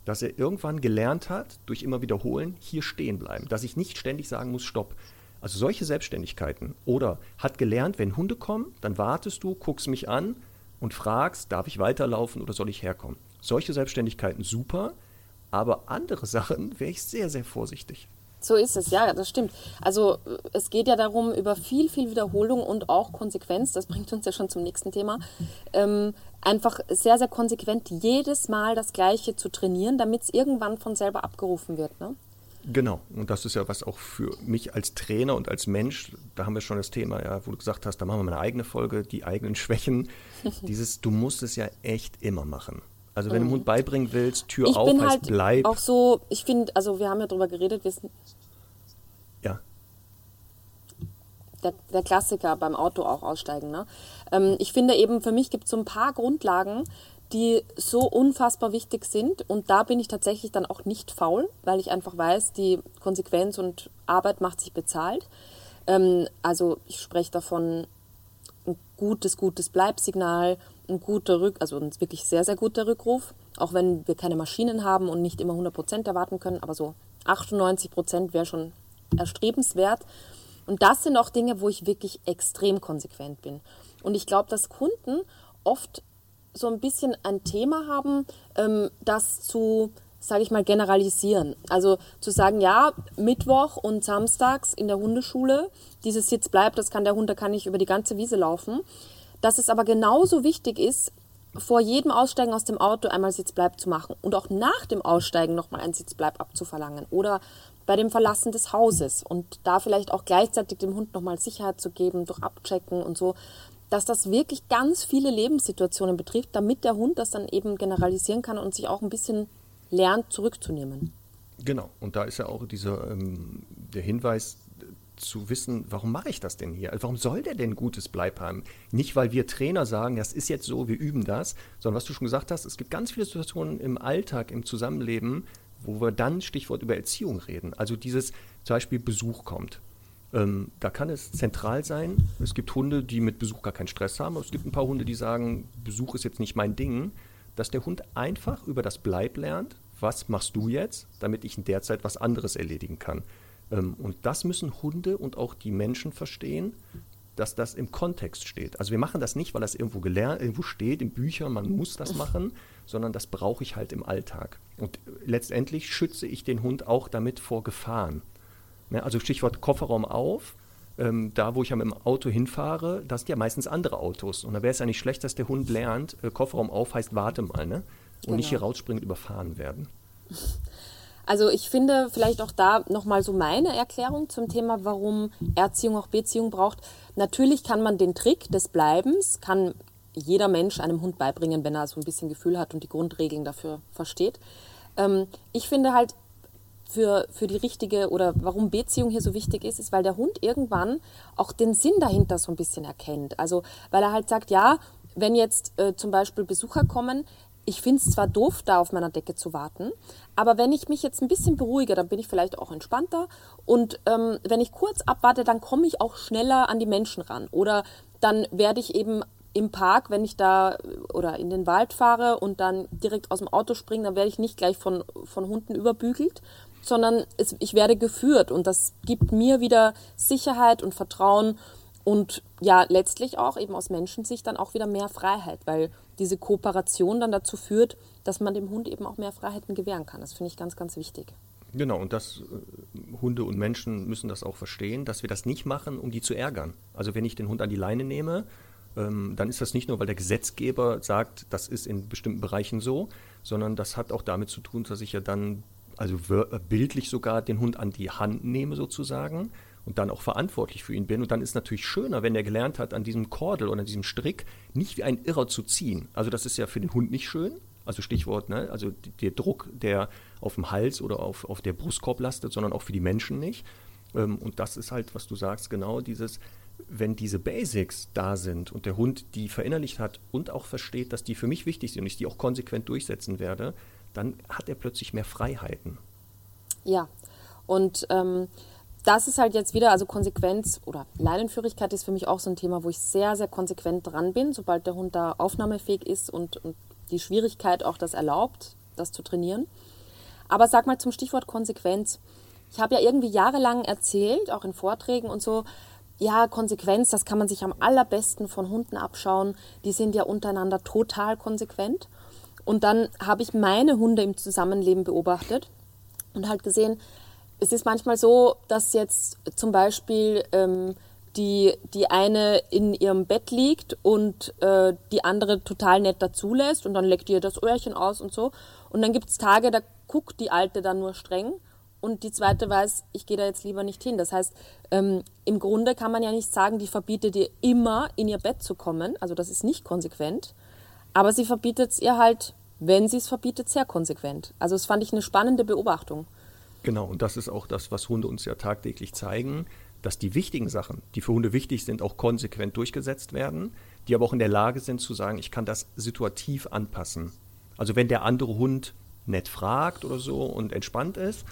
dass er irgendwann gelernt hat, durch immer wiederholen, hier stehen bleiben. Dass ich nicht ständig sagen muss, stopp. Also solche Selbstständigkeiten. Oder hat gelernt, wenn Hunde kommen, dann wartest du, guckst mich an und fragst, darf ich weiterlaufen oder soll ich herkommen? Solche Selbstständigkeiten super, aber andere Sachen wäre ich sehr, sehr vorsichtig. So ist es, ja, das stimmt. Also es geht ja darum, über viel, viel Wiederholung und auch Konsequenz, das bringt uns ja schon zum nächsten Thema, ähm, einfach sehr, sehr konsequent jedes Mal das Gleiche zu trainieren, damit es irgendwann von selber abgerufen wird. Ne? Genau, und das ist ja was auch für mich als Trainer und als Mensch, da haben wir schon das Thema, ja, wo du gesagt hast, da machen wir mal eine eigene Folge, die eigenen Schwächen. Dieses, du musst es ja echt immer machen. Also wenn du dem Hund beibringen willst, Tür ich auf, bin heißt halt bleib. Auch so, ich finde, also wir haben ja drüber geredet, wir sind Ja, der, der Klassiker beim Auto auch aussteigen. Ne? Ähm, ich finde eben, für mich gibt es so ein paar Grundlagen, die so unfassbar wichtig sind. Und da bin ich tatsächlich dann auch nicht faul, weil ich einfach weiß, die Konsequenz und Arbeit macht sich bezahlt. Ähm, also ich spreche davon ein gutes, gutes Bleibsignal, ein guter Rück, also ein wirklich sehr, sehr guter Rückruf, auch wenn wir keine Maschinen haben und nicht immer 100 Prozent erwarten können, aber so 98 Prozent wäre schon erstrebenswert. Und das sind auch Dinge, wo ich wirklich extrem konsequent bin. Und ich glaube, dass Kunden oft so ein bisschen ein Thema haben, ähm, das zu, sage ich mal, generalisieren. Also zu sagen, ja, Mittwoch und Samstags in der Hundeschule, dieses Sitz bleibt, das kann der Hund, da kann ich über die ganze Wiese laufen. Dass es aber genauso wichtig ist, vor jedem Aussteigen aus dem Auto einmal Sitzbleib zu machen und auch nach dem Aussteigen nochmal ein Sitzbleib abzuverlangen oder bei dem Verlassen des Hauses und da vielleicht auch gleichzeitig dem Hund nochmal Sicherheit zu geben durch Abchecken und so, dass das wirklich ganz viele Lebenssituationen betrifft, damit der Hund das dann eben generalisieren kann und sich auch ein bisschen lernt zurückzunehmen. Genau, und da ist ja auch dieser ähm, der Hinweis zu wissen, warum mache ich das denn hier? Also warum soll der denn gutes Bleib haben? Nicht, weil wir Trainer sagen, das ist jetzt so, wir üben das, sondern was du schon gesagt hast, es gibt ganz viele Situationen im Alltag, im Zusammenleben, wo wir dann Stichwort über Erziehung reden. Also dieses zum Beispiel Besuch kommt. Ähm, da kann es zentral sein. Es gibt Hunde, die mit Besuch gar keinen Stress haben. Es gibt ein paar Hunde, die sagen, Besuch ist jetzt nicht mein Ding. Dass der Hund einfach über das Bleib lernt, was machst du jetzt, damit ich in der Zeit was anderes erledigen kann. Ähm, und das müssen Hunde und auch die Menschen verstehen, dass das im Kontext steht. Also wir machen das nicht, weil das irgendwo gelernt, irgendwo steht in Büchern, man muss das machen, sondern das brauche ich halt im Alltag. Und letztendlich schütze ich den Hund auch damit vor Gefahren. Also Stichwort Kofferraum auf. Ähm, da, wo ich ja mit dem Auto hinfahre, das sind ja meistens andere Autos. Und da wäre es ja nicht schlecht, dass der Hund lernt, äh, Kofferraum auf heißt warte mal, ne? Und Genau. nicht hier rausspringen und überfahren werden. Also ich finde vielleicht auch da nochmal so meine Erklärung zum Thema, warum Erziehung auch Beziehung braucht. Natürlich kann man den Trick des Bleibens, kann jeder Mensch einem Hund beibringen, wenn er so ein bisschen Gefühl hat und die Grundregeln dafür versteht. Ähm, ich finde halt für, für die richtige oder warum Beziehung hier so wichtig ist, ist, weil der Hund irgendwann auch den Sinn dahinter so ein bisschen erkennt. Also weil er halt sagt, ja, wenn jetzt äh, zum Beispiel Besucher kommen, ich finde es zwar doof, da auf meiner Decke zu warten, aber wenn ich mich jetzt ein bisschen beruhige, dann bin ich vielleicht auch entspannter. Und ähm, wenn ich kurz abwarte, dann komme ich auch schneller an die Menschen ran. Oder dann werde ich eben im Park, wenn ich da oder in den Wald fahre und dann direkt aus dem Auto springe, dann werde ich nicht gleich von, von Hunden überbügelt, sondern es, ich werde geführt. Und das gibt mir wieder Sicherheit und Vertrauen und ja, letztlich auch eben aus Menschensicht dann auch wieder mehr Freiheit, weil diese Kooperation dann dazu führt, dass man dem Hund eben auch mehr Freiheiten gewähren kann. Das finde ich ganz, ganz wichtig. Genau, und das äh, Hunde und Menschen müssen das auch verstehen, dass wir das nicht machen, um die zu ärgern. Also wenn ich den Hund an die Leine nehme, ähm, dann ist das nicht nur, weil der Gesetzgeber sagt, das ist in bestimmten Bereichen so, sondern das hat auch damit zu tun, dass ich ja dann, also äh, bildlich sogar, den Hund an die Hand nehme sozusagen und dann auch verantwortlich für ihn bin. Und dann ist natürlich schöner, wenn er gelernt hat, an diesem Kordel oder an diesem Strick nicht wie ein Irrer zu ziehen. Also das ist ja für den Hund nicht schön. Also Stichwort, ne? also der Druck, der auf dem Hals oder auf, auf der Brustkorb lastet, sondern auch für die Menschen nicht. Ähm, und das ist halt, was du sagst, genau dieses, wenn diese Basics da sind und der Hund die verinnerlicht hat und auch versteht, dass die für mich wichtig sind und ich die auch konsequent durchsetzen werde, dann hat er plötzlich mehr Freiheiten. Ja, und ähm, das ist halt jetzt wieder, also Konsequenz oder Leinenführigkeit ist für mich auch so ein Thema, wo ich sehr, sehr konsequent dran bin, sobald der Hund da aufnahmefähig ist und, und die Schwierigkeit auch das erlaubt, das zu trainieren. Aber sag mal zum Stichwort Konsequenz. Ich habe ja irgendwie jahrelang erzählt, auch in Vorträgen und so, ja, Konsequenz, das kann man sich am allerbesten von Hunden abschauen. Die sind ja untereinander total konsequent. Und dann habe ich meine Hunde im Zusammenleben beobachtet und halt gesehen, es ist manchmal so, dass jetzt zum Beispiel ähm, die, die eine in ihrem Bett liegt und äh, die andere total nett dazulässt und dann leckt ihr das Öhrchen aus und so. Und dann gibt es Tage, da guckt die Alte dann nur streng und die zweite weiß, ich gehe da jetzt lieber nicht hin. Das heißt, ähm, im Grunde kann man ja nicht sagen, die verbietet ihr immer in ihr Bett zu kommen. Also das ist nicht konsequent. Aber sie verbietet es ihr halt, wenn sie es verbietet, sehr konsequent. Also das fand ich eine spannende Beobachtung. Genau, und das ist auch das, was Hunde uns ja tagtäglich zeigen, dass die wichtigen Sachen, die für Hunde wichtig sind, auch konsequent durchgesetzt werden, die aber auch in der Lage sind zu sagen, ich kann das situativ anpassen. Also wenn der andere Hund nett fragt oder so und entspannt ist,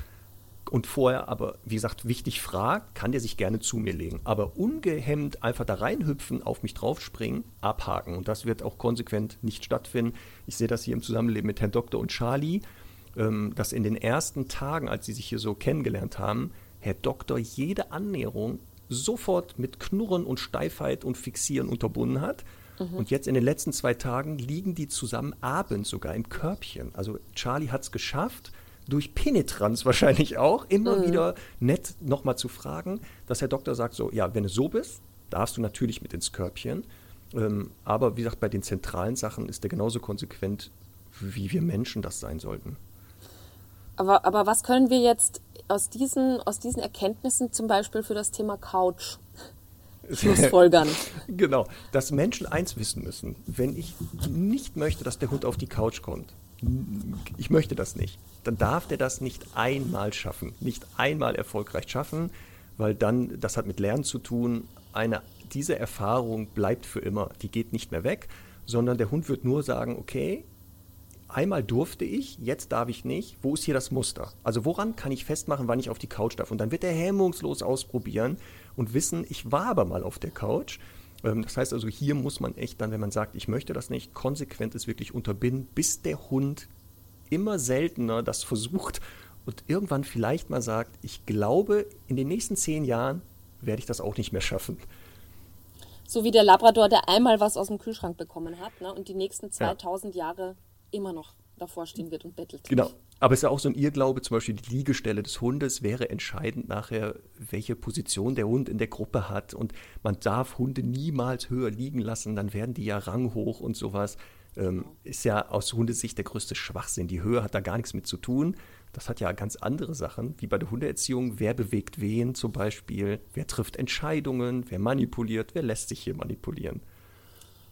und vorher aber, wie gesagt, wichtig fragt, kann der sich gerne zu mir legen. Aber ungehemmt einfach da reinhüpfen, auf mich draufspringen, abhaken. Und das wird auch konsequent nicht stattfinden. Ich sehe das hier im Zusammenleben mit Herrn Doktor und Charlie, dass in den ersten Tagen, als sie sich hier so kennengelernt haben, Herr Doktor jede Annäherung sofort mit Knurren und Steifheit und Fixieren unterbunden hat. Mhm. Und jetzt in den letzten zwei Tagen liegen die zusammen abends sogar im Körbchen. Also Charlie hat es geschafft, durch Penetranz wahrscheinlich auch, immer mhm. wieder nett nochmal zu fragen, dass der Doktor sagt so, ja, wenn du so bist, darfst du natürlich mit ins Körbchen. Ähm, aber wie gesagt, bei den zentralen Sachen ist er genauso konsequent, wie wir Menschen das sein sollten. Aber, aber was können wir jetzt aus diesen, aus diesen Erkenntnissen zum Beispiel für das Thema Couch Schlussfolgern. genau, dass Menschen eins wissen müssen. Wenn ich nicht möchte, dass der Hund auf die Couch kommt, ich möchte das nicht, dann darf der das nicht einmal schaffen, nicht einmal erfolgreich schaffen, weil dann, das hat mit Lernen zu tun, eine, diese Erfahrung bleibt für immer, die geht nicht mehr weg, sondern der Hund wird nur sagen, okay, einmal durfte ich, jetzt darf ich nicht, wo ist hier das Muster? Also woran kann ich festmachen, wann ich auf die Couch darf? Und dann wird er hemmungslos ausprobieren und wissen, ich war aber mal auf der Couch ähm, das heißt also, hier muss man echt dann, wenn man sagt, ich möchte das nicht, konsequent es wirklich unterbinden, bis der Hund immer seltener das versucht und irgendwann vielleicht mal sagt, ich glaube, in den nächsten zehn Jahren werde ich das auch nicht mehr schaffen. So wie der Labrador, der einmal was aus dem Kühlschrank bekommen hat ne, und die nächsten 2000 ja. Jahre immer noch davor stehen wird und bettelt. Genau. Aber es ist ja auch so ein Irrglaube, zum Beispiel die Liegestelle des Hundes wäre entscheidend nachher, welche Position der Hund in der Gruppe hat. Und man darf Hunde niemals höher liegen lassen, dann werden die ja ranghoch und sowas. Ähm, ist ja aus Hundesicht der größte Schwachsinn. Die Höhe hat da gar nichts mit zu tun. Das hat ja ganz andere Sachen, wie bei der Hundeerziehung. Wer bewegt wen zum Beispiel? Wer trifft Entscheidungen? Wer manipuliert? Wer lässt sich hier manipulieren?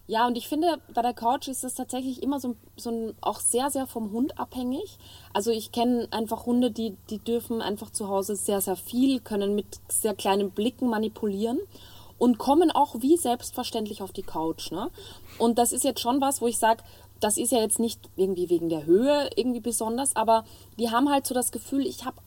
Ja, und ich finde, bei der Couch ist es tatsächlich immer so, so ein, auch sehr, sehr vom Hund abhängig. Also ich kenne einfach Hunde, die, die dürfen einfach zu Hause sehr, sehr viel, können mit sehr kleinen Blicken manipulieren und kommen auch wie selbstverständlich auf die Couch. Ne? Und das ist jetzt schon was, wo ich sage, das ist ja jetzt nicht irgendwie wegen der Höhe irgendwie besonders, aber die haben halt so das Gefühl, ich habe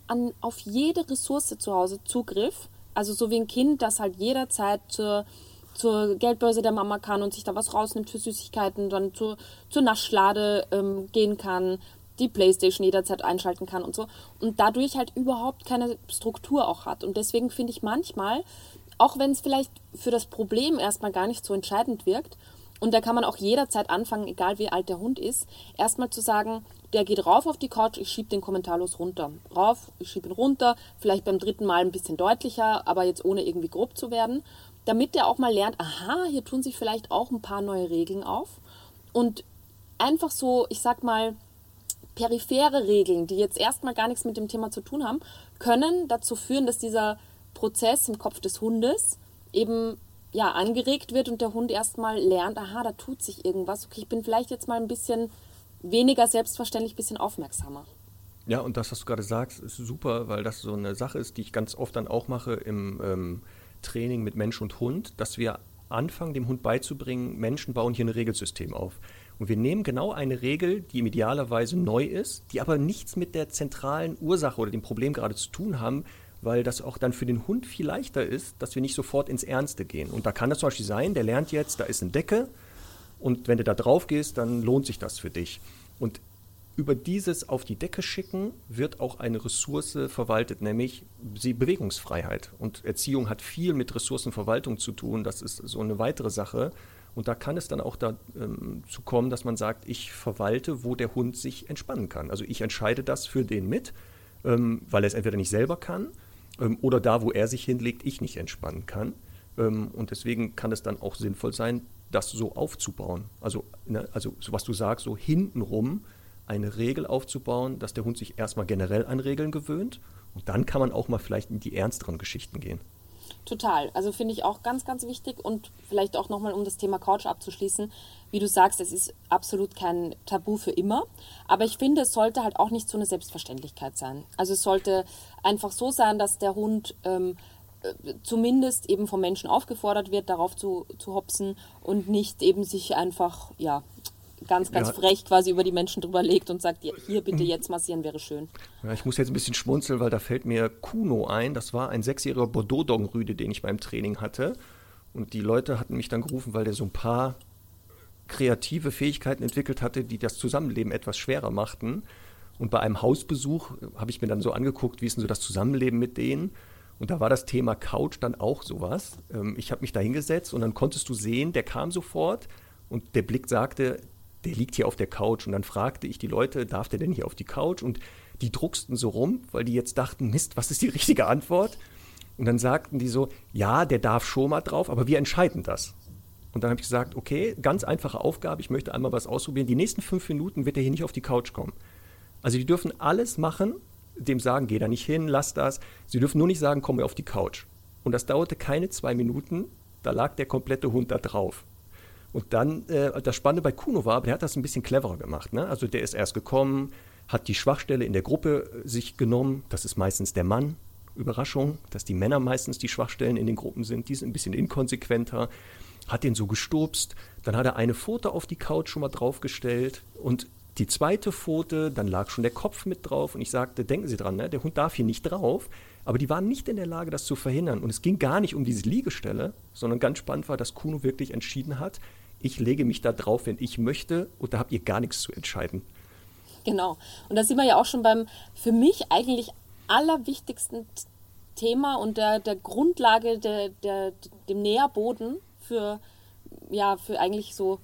auf jede Ressource zu Hause Zugriff. Also so wie ein Kind, das halt jederzeit zur zur Geldbörse der Mama kann und sich da was rausnimmt für Süßigkeiten, dann zur, zur Naschlade ähm, gehen kann, die Playstation jederzeit einschalten kann und so. Und dadurch halt überhaupt keine Struktur auch hat. Und deswegen finde ich manchmal, auch wenn es vielleicht für das Problem erstmal gar nicht so entscheidend wirkt, und da kann man auch jederzeit anfangen, egal wie alt der Hund ist, erstmal zu sagen, der geht rauf auf die Couch, ich schiebe den kommentarlos runter. Rauf, ich schiebe ihn runter, vielleicht beim dritten Mal ein bisschen deutlicher, aber jetzt ohne irgendwie grob zu werden damit der auch mal lernt, aha, hier tun sich vielleicht auch ein paar neue Regeln auf. Und einfach so, ich sag mal, periphere Regeln, die jetzt erstmal gar nichts mit dem Thema zu tun haben, können dazu führen, dass dieser Prozess im Kopf des Hundes eben ja angeregt wird und der Hund erstmal lernt, aha, da tut sich irgendwas. Okay, ich bin vielleicht jetzt mal ein bisschen weniger selbstverständlich, ein bisschen aufmerksamer. Ja, und das, was du gerade sagst, ist super, weil das so eine Sache ist, die ich ganz oft dann auch mache im ähm, Training mit Mensch und Hund, dass wir anfangen, dem Hund beizubringen, Menschen bauen hier ein Regelsystem auf. Und wir nehmen genau eine Regel, die idealerweise neu ist, die aber nichts mit der zentralen Ursache oder dem Problem gerade zu tun haben, weil das auch dann für den Hund viel leichter ist, dass wir nicht sofort ins Ernste gehen. Und da kann das zum Beispiel sein, der lernt jetzt, da ist eine Decke und wenn du da drauf gehst, dann lohnt sich das für dich. Und über dieses auf die Decke schicken wird auch eine Ressource verwaltet, nämlich die Bewegungsfreiheit. Und Erziehung hat viel mit Ressourcenverwaltung zu tun. Das ist so eine weitere Sache. Und da kann es dann auch dazu ähm, kommen, dass man sagt, ich verwalte, wo der Hund sich entspannen kann. Also ich entscheide das für den mit. ähm, weil er es entweder nicht selber kann ähm, oder da, wo er sich hinlegt, ich nicht entspannen kann. Und deswegen kann es dann auch sinnvoll sein, das so aufzubauen. Also, ne, also so was du sagst, so hintenrum eine Regel aufzubauen, dass der Hund sich erstmal generell an Regeln gewöhnt und dann kann man auch mal vielleicht in die ernsteren Geschichten gehen. Total. Also finde ich auch ganz, ganz wichtig und vielleicht auch nochmal, um das Thema Couch abzuschließen. Wie du sagst, es ist absolut kein Tabu für immer. Aber ich finde, es sollte halt auch nicht so eine Selbstverständlichkeit sein. Also es sollte einfach so sein, dass der Hund ähm, äh, zumindest eben vom Menschen aufgefordert wird, darauf zu, zu hopsen und nicht eben sich einfach, ja, ganz, ganz ja. frech quasi über die Menschen drüber legt und sagt, hier bitte jetzt massieren wäre schön. Ja, ich muss jetzt ein bisschen schmunzeln, weil da fällt mir Kuno ein. Das war ein sechsjähriger Bordeaux-Dong-Rüde, den ich beim Training hatte. Und die Leute hatten mich dann gerufen, weil der so ein paar kreative Fähigkeiten entwickelt hatte, die das Zusammenleben etwas schwerer machten. Und bei einem Hausbesuch habe ich mir dann so angeguckt, wie ist denn so das Zusammenleben mit denen? Und da war das Thema Couch dann auch sowas. Ähm, ich habe mich da hingesetzt und dann konntest du sehen, der kam sofort und der Blick sagte, der liegt hier auf der Couch. Und dann fragte ich die Leute, darf der denn hier auf die Couch? Und die drucksten so rum, weil die jetzt dachten, Mist, was ist die richtige Antwort? Und dann sagten die so, ja, der darf schon mal drauf, aber wir entscheiden das. Und dann habe ich gesagt, okay, ganz einfache Aufgabe, ich möchte einmal was ausprobieren. Die nächsten fünf Minuten wird er hier nicht auf die Couch kommen. Also die dürfen alles machen, dem sagen, geh da nicht hin, lass das. Sie dürfen nur nicht sagen, komm mir auf die Couch. Und das dauerte keine zwei Minuten, da lag der komplette Hund da drauf. Und dann, äh, das Spannende bei Kuno war, der hat das ein bisschen cleverer gemacht. Ne? Also der ist erst gekommen, hat die Schwachstelle in der Gruppe äh, sich genommen. Das ist meistens der Mann. Überraschung, dass die Männer meistens die Schwachstellen in den Gruppen sind. Die sind ein bisschen inkonsequenter. Hat den so gestupst. Dann hat er eine Pfote auf die Couch schon mal draufgestellt. Und die zweite Pfote, dann lag schon der Kopf mit drauf. Und ich sagte, denken Sie dran, ne? der Hund darf hier nicht drauf. Aber die waren nicht in der Lage, das zu verhindern. Und es ging gar nicht um diese Liegestelle, sondern ganz spannend war, dass Kuno wirklich entschieden hat, ich lege mich da drauf, wenn ich möchte und da habt ihr gar nichts zu entscheiden. Genau. Und da sind wir ja auch schon beim für mich eigentlich allerwichtigsten Thema und der, der Grundlage, der, der, dem Nährboden für, ja, für eigentlich so,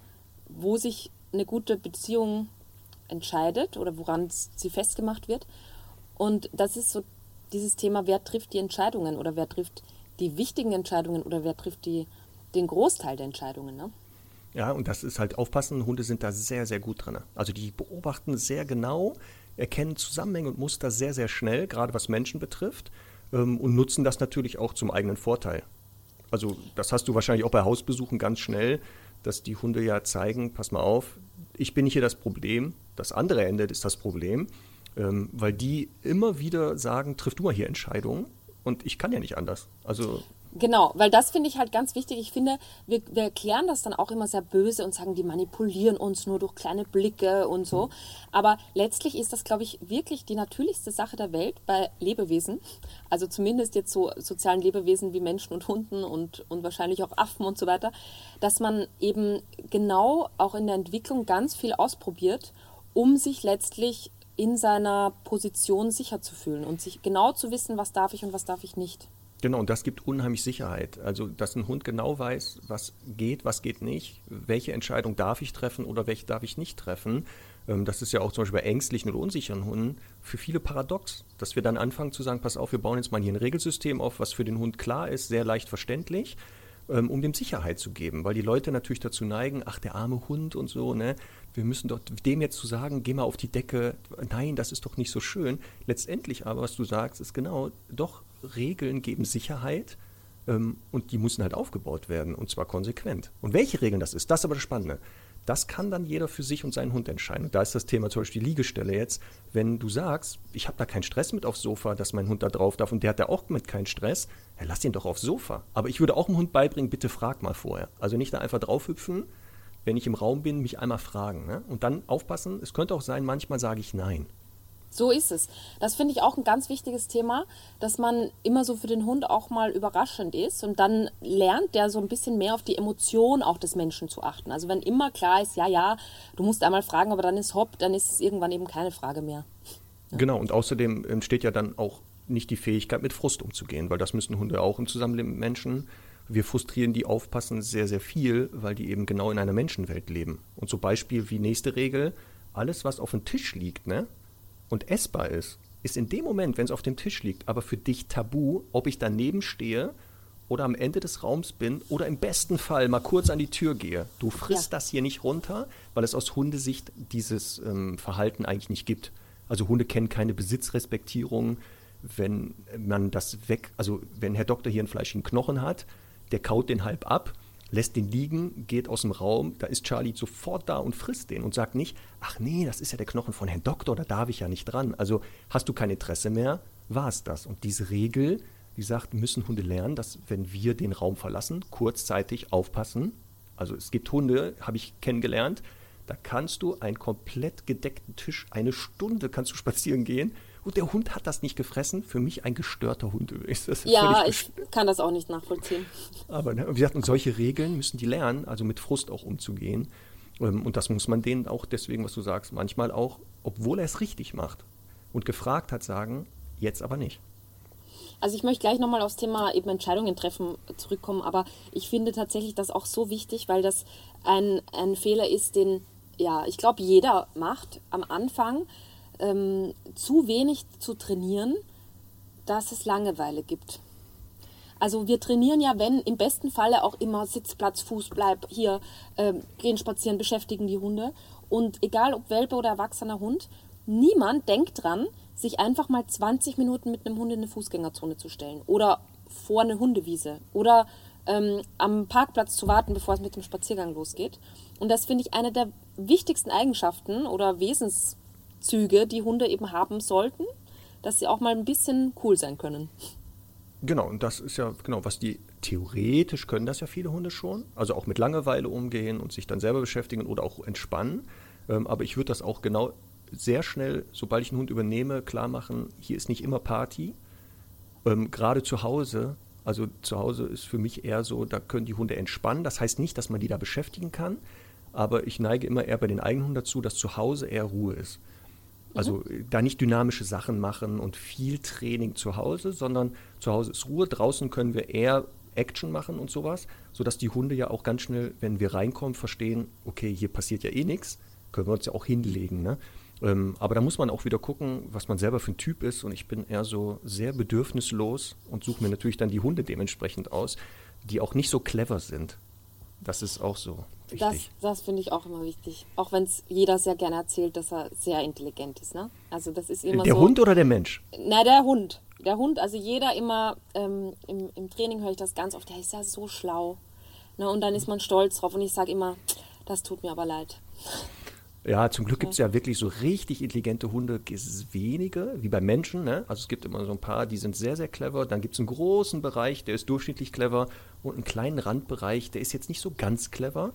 wo sich eine gute Beziehung entscheidet oder woran sie festgemacht wird. Und das ist so dieses Thema, wer trifft die Entscheidungen oder wer trifft die wichtigen Entscheidungen oder wer trifft die, den Großteil der Entscheidungen. Ne? Ja, und das ist halt aufpassen, Hunde sind da sehr, sehr gut drin. Also die beobachten sehr genau, erkennen Zusammenhänge und Muster sehr, sehr schnell, gerade was Menschen betrifft, ähm, und nutzen das natürlich auch zum eigenen Vorteil. Also das hast du wahrscheinlich auch bei Hausbesuchen ganz schnell, dass die Hunde ja zeigen, pass mal auf, ich bin hier das Problem, das andere Ende ist das Problem, ähm, weil die immer wieder sagen, triff du mal hier Entscheidungen und ich kann ja nicht anders. Also Genau, weil das finde ich halt ganz wichtig. Ich finde, wir, wir erklären das dann auch immer sehr böse und sagen, die manipulieren uns nur durch kleine Blicke und so. Aber letztlich ist das, glaube ich, wirklich die natürlichste Sache der Welt bei Lebewesen. Also zumindest jetzt so sozialen Lebewesen wie Menschen und Hunden und, und wahrscheinlich auch Affen und so weiter, dass man eben genau auch in der Entwicklung ganz viel ausprobiert, um sich letztlich in seiner Position sicher zu fühlen und sich genau zu wissen, was darf ich und was darf ich nicht. Genau, und das gibt unheimlich Sicherheit. Also, dass ein Hund genau weiß, was geht, was geht nicht, welche Entscheidung darf ich treffen oder welche darf ich nicht treffen. Ähm, das ist ja auch zum Beispiel bei ängstlichen oder unsicheren Hunden für viele paradox, dass wir dann anfangen zu sagen, pass auf, wir bauen jetzt mal hier ein Regelsystem auf, was für den Hund klar ist, sehr leicht verständlich, ähm, um dem Sicherheit zu geben. Weil die Leute natürlich dazu neigen, ach, der arme Hund und so, ne? Wir müssen doch dem jetzt zu sagen, geh mal auf die Decke, nein, das ist doch nicht so schön. Letztendlich aber, was du sagst, ist genau, doch, Regeln geben Sicherheit ähm, und die müssen halt aufgebaut werden und zwar konsequent. Und welche Regeln das ist, das ist aber das Spannende. Das kann dann jeder für sich und seinen Hund entscheiden. Und da ist das Thema zum Beispiel die Liegestelle jetzt. Wenn du sagst, ich habe da keinen Stress mit aufs Sofa, dass mein Hund da drauf darf und der hat da auch mit keinen Stress, ja, lass ihn doch aufs Sofa. Aber ich würde auch dem Hund beibringen, bitte frag mal vorher. Also nicht da einfach draufhüpfen, wenn ich im Raum bin, mich einmal fragen. Ne? Und dann aufpassen, es könnte auch sein, manchmal sage ich nein. So ist es. Das finde ich auch ein ganz wichtiges Thema, dass man immer so für den Hund auch mal überraschend ist und dann lernt der so ein bisschen mehr auf die Emotion auch des Menschen zu achten. Also wenn immer klar ist, ja, ja, du musst einmal fragen, aber dann ist hopp, dann ist es irgendwann eben keine Frage mehr. Ja. Genau, und außerdem entsteht ja dann auch nicht die Fähigkeit, mit Frust umzugehen, weil das müssen Hunde auch im Zusammenleben mit Menschen. Wir frustrieren die aufpassen sehr, sehr viel, weil die eben genau in einer Menschenwelt leben. Und so Beispiel wie nächste Regel, alles, was auf dem Tisch liegt, ne, und essbar ist, ist in dem Moment, wenn es auf dem Tisch liegt, aber für dich tabu, ob ich daneben stehe oder am Ende des Raums bin oder im besten Fall mal kurz an die Tür gehe. Du frisst ja. das hier nicht runter, weil es aus Hundesicht dieses ähm, Verhalten eigentlich nicht gibt. Also Hunde kennen keine Besitzrespektierung. Wenn man das weg, also wenn Herr Doktor hier einen fleischigen Knochen hat, der kaut den halb ab, lässt den liegen, geht aus dem Raum, da ist Charlie sofort da und frisst den und sagt nicht, ach nee, das ist ja der Knochen von Herrn Doktor, da darf ich ja nicht dran. Also hast du kein Interesse mehr, war es das. Und diese Regel, wie gesagt, müssen Hunde lernen, dass wenn wir den Raum verlassen, kurzzeitig aufpassen. Also es gibt Hunde, habe ich kennengelernt, da kannst du einen komplett gedeckten Tisch, eine Stunde kannst du spazieren gehen und der Hund hat das nicht gefressen. Für mich ein gestörter Hund ist das. Ja, ich kann das auch nicht nachvollziehen. Aber ne, wie gesagt, und solche Regeln müssen die lernen, also mit Frust auch umzugehen. Ähm, und das muss man denen auch deswegen, was du sagst, manchmal auch, obwohl er es richtig macht und gefragt hat, sagen, jetzt aber nicht. Also ich möchte gleich nochmal aufs Thema eben Entscheidungen treffen zurückkommen, aber ich finde tatsächlich das auch so wichtig, weil das ein, ein Fehler ist, den ja, ich glaube, jeder macht am Anfang ähm, zu wenig zu trainieren, dass es Langeweile gibt. Also wir trainieren ja, wenn im besten Falle auch immer Sitzplatz, Fußbleib, hier ähm, gehen spazieren, beschäftigen die Hunde. Und egal ob Welpe oder erwachsener Hund, niemand denkt dran, sich einfach mal 20 Minuten mit einem Hund in eine Fußgängerzone zu stellen oder vor eine Hundewiese oder ähm, am Parkplatz zu warten, bevor es mit dem Spaziergang losgeht. Und das finde ich eine der wichtigsten Eigenschaften oder Wesenszüge, die Hunde eben haben sollten, dass sie auch mal ein bisschen cool sein können. Genau, und das ist ja genau, was die theoretisch können das ja viele Hunde schon, also auch mit Langeweile umgehen und sich dann selber beschäftigen oder auch entspannen. Ähm, aber ich würde das auch genau sehr schnell, sobald ich einen Hund übernehme, klar machen, hier ist nicht immer Party. Ähm, Gerade zu Hause, also zu Hause ist für mich eher so, da können die Hunde entspannen. Das heißt nicht, dass man die da beschäftigen kann, aber ich neige immer eher bei den eigenen Hunden dazu, dass zu Hause eher Ruhe ist. Also mhm. da nicht dynamische Sachen machen und viel Training zu Hause, sondern zu Hause ist Ruhe. Draußen können wir eher Action machen und sowas, sodass die Hunde ja auch ganz schnell, wenn wir reinkommen, verstehen, okay, hier passiert ja eh nichts, können wir uns ja auch hinlegen. Ne? Ähm, aber da muss man auch wieder gucken, was man selber für ein Typ ist. Und ich bin eher so sehr bedürfnislos und suche mir natürlich dann die Hunde dementsprechend aus, die auch nicht so clever sind. Das ist auch so wichtig. Das, das finde ich auch immer wichtig. Auch wenn es jeder sehr gerne erzählt, dass er sehr intelligent ist. Ne? Also das ist immer der so, Hund oder der Mensch? Na, der Hund. Der Hund, also jeder immer, ähm, im, im Training höre ich das ganz oft, der ist ja so schlau. Ne? Und dann ist man stolz drauf und ich sage immer, das tut mir aber leid. Ja, zum Glück gibt es ja wirklich so richtig intelligente Hunde, ist wenige, wie bei Menschen. Ne? Also es gibt immer so ein paar, die sind sehr, sehr clever. Dann gibt es einen großen Bereich, der ist durchschnittlich clever und einen kleinen Randbereich, der ist jetzt nicht so ganz clever.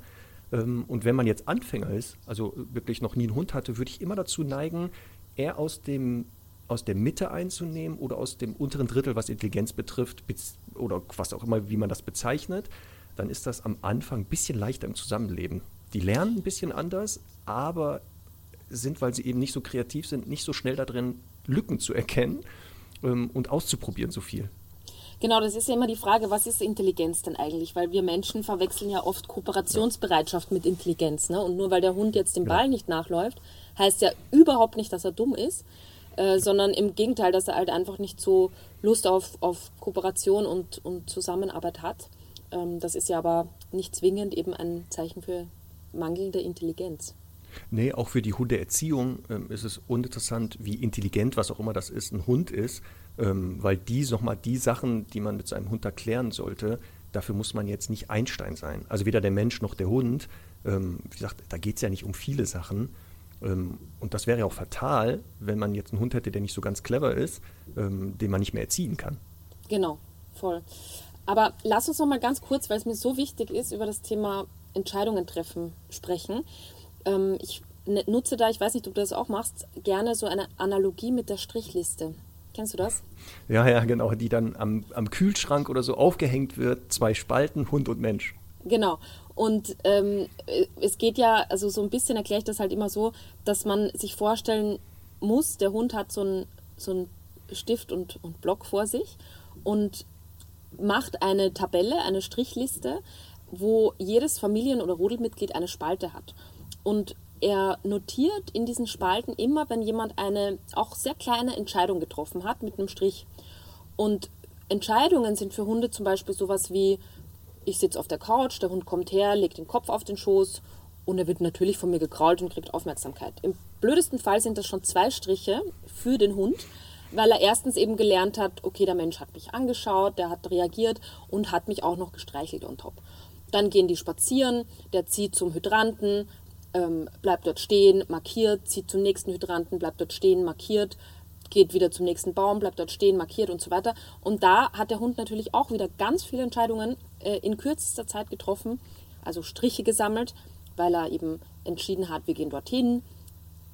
Ähm, und wenn man jetzt Anfänger ist, also wirklich noch nie einen Hund hatte, würde ich immer dazu neigen, eher aus dem aus der Mitte einzunehmen oder aus dem unteren Drittel, was Intelligenz betrifft, oder was auch immer, wie man das bezeichnet, dann ist das am Anfang ein bisschen leichter im Zusammenleben. Die lernen ein bisschen anders, aber sind, weil sie eben nicht so kreativ sind, nicht so schnell darin, Lücken zu erkennen ähm, und auszuprobieren so viel. Genau, das ist ja immer die Frage, was ist Intelligenz denn eigentlich? Weil wir Menschen verwechseln ja oft Kooperationsbereitschaft mit Intelligenz. Ne? Und nur weil der Hund jetzt dem Ball nicht nachläuft, heißt ja überhaupt nicht, dass er dumm ist, äh, sondern im Gegenteil, dass er halt einfach nicht so Lust auf, auf Kooperation und, und Zusammenarbeit hat. Ähm, das ist ja aber nicht zwingend eben ein Zeichen für mangelnde Intelligenz. Nee, auch für die Hundeerziehung ähm, ist es uninteressant, wie intelligent, was auch immer das ist, ein Hund ist, ähm, weil die nochmal die Sachen, die man mit seinem Hund erklären sollte, dafür muss man jetzt nicht Einstein sein. Also weder der Mensch noch der Hund. Ähm, wie gesagt, da geht es ja nicht um viele Sachen. Ähm, und das wäre ja auch fatal, wenn man jetzt einen Hund hätte, der nicht so ganz clever ist, ähm, den man nicht mehr erziehen kann. Genau, voll. Aber lass uns noch mal ganz kurz, weil es mir so wichtig ist, über das Thema Entscheidungen treffen sprechen. Ähm, ich nutze da, ich weiß nicht, ob du das auch machst, gerne so eine Analogie mit der Strichliste. Kennst du das? Ja, ja, genau, die dann am, am Kühlschrank oder so aufgehängt wird, zwei Spalten, Hund und Mensch. Genau. Und ähm, es geht ja, also so ein bisschen erkläre ich das halt immer so, dass man sich vorstellen muss, der Hund hat so einen so Stift und, und Block vor sich und macht eine Tabelle, eine Strichliste, wo jedes Familien- oder Rudelmitglied eine Spalte hat. Und er notiert in diesen Spalten immer, wenn jemand eine auch sehr kleine Entscheidung getroffen hat mit einem Strich. Und Entscheidungen sind für Hunde zum Beispiel sowas wie, ich sitze auf der Couch, der Hund kommt her, legt den Kopf auf den Schoß und er wird natürlich von mir gekrault und kriegt Aufmerksamkeit. Im blödesten Fall sind das schon zwei Striche für den Hund, weil er erstens eben gelernt hat, okay, der Mensch hat mich angeschaut, der hat reagiert und hat mich auch noch gestreichelt on top. Dann gehen die spazieren, der zieht zum Hydranten, ähm, bleibt dort stehen, markiert, zieht zum nächsten Hydranten, bleibt dort stehen, markiert, geht wieder zum nächsten Baum, bleibt dort stehen, markiert und so weiter. Und da hat der Hund natürlich auch wieder ganz viele Entscheidungen äh, in kürzester Zeit getroffen, also Striche gesammelt, weil er eben entschieden hat, wir gehen dorthin,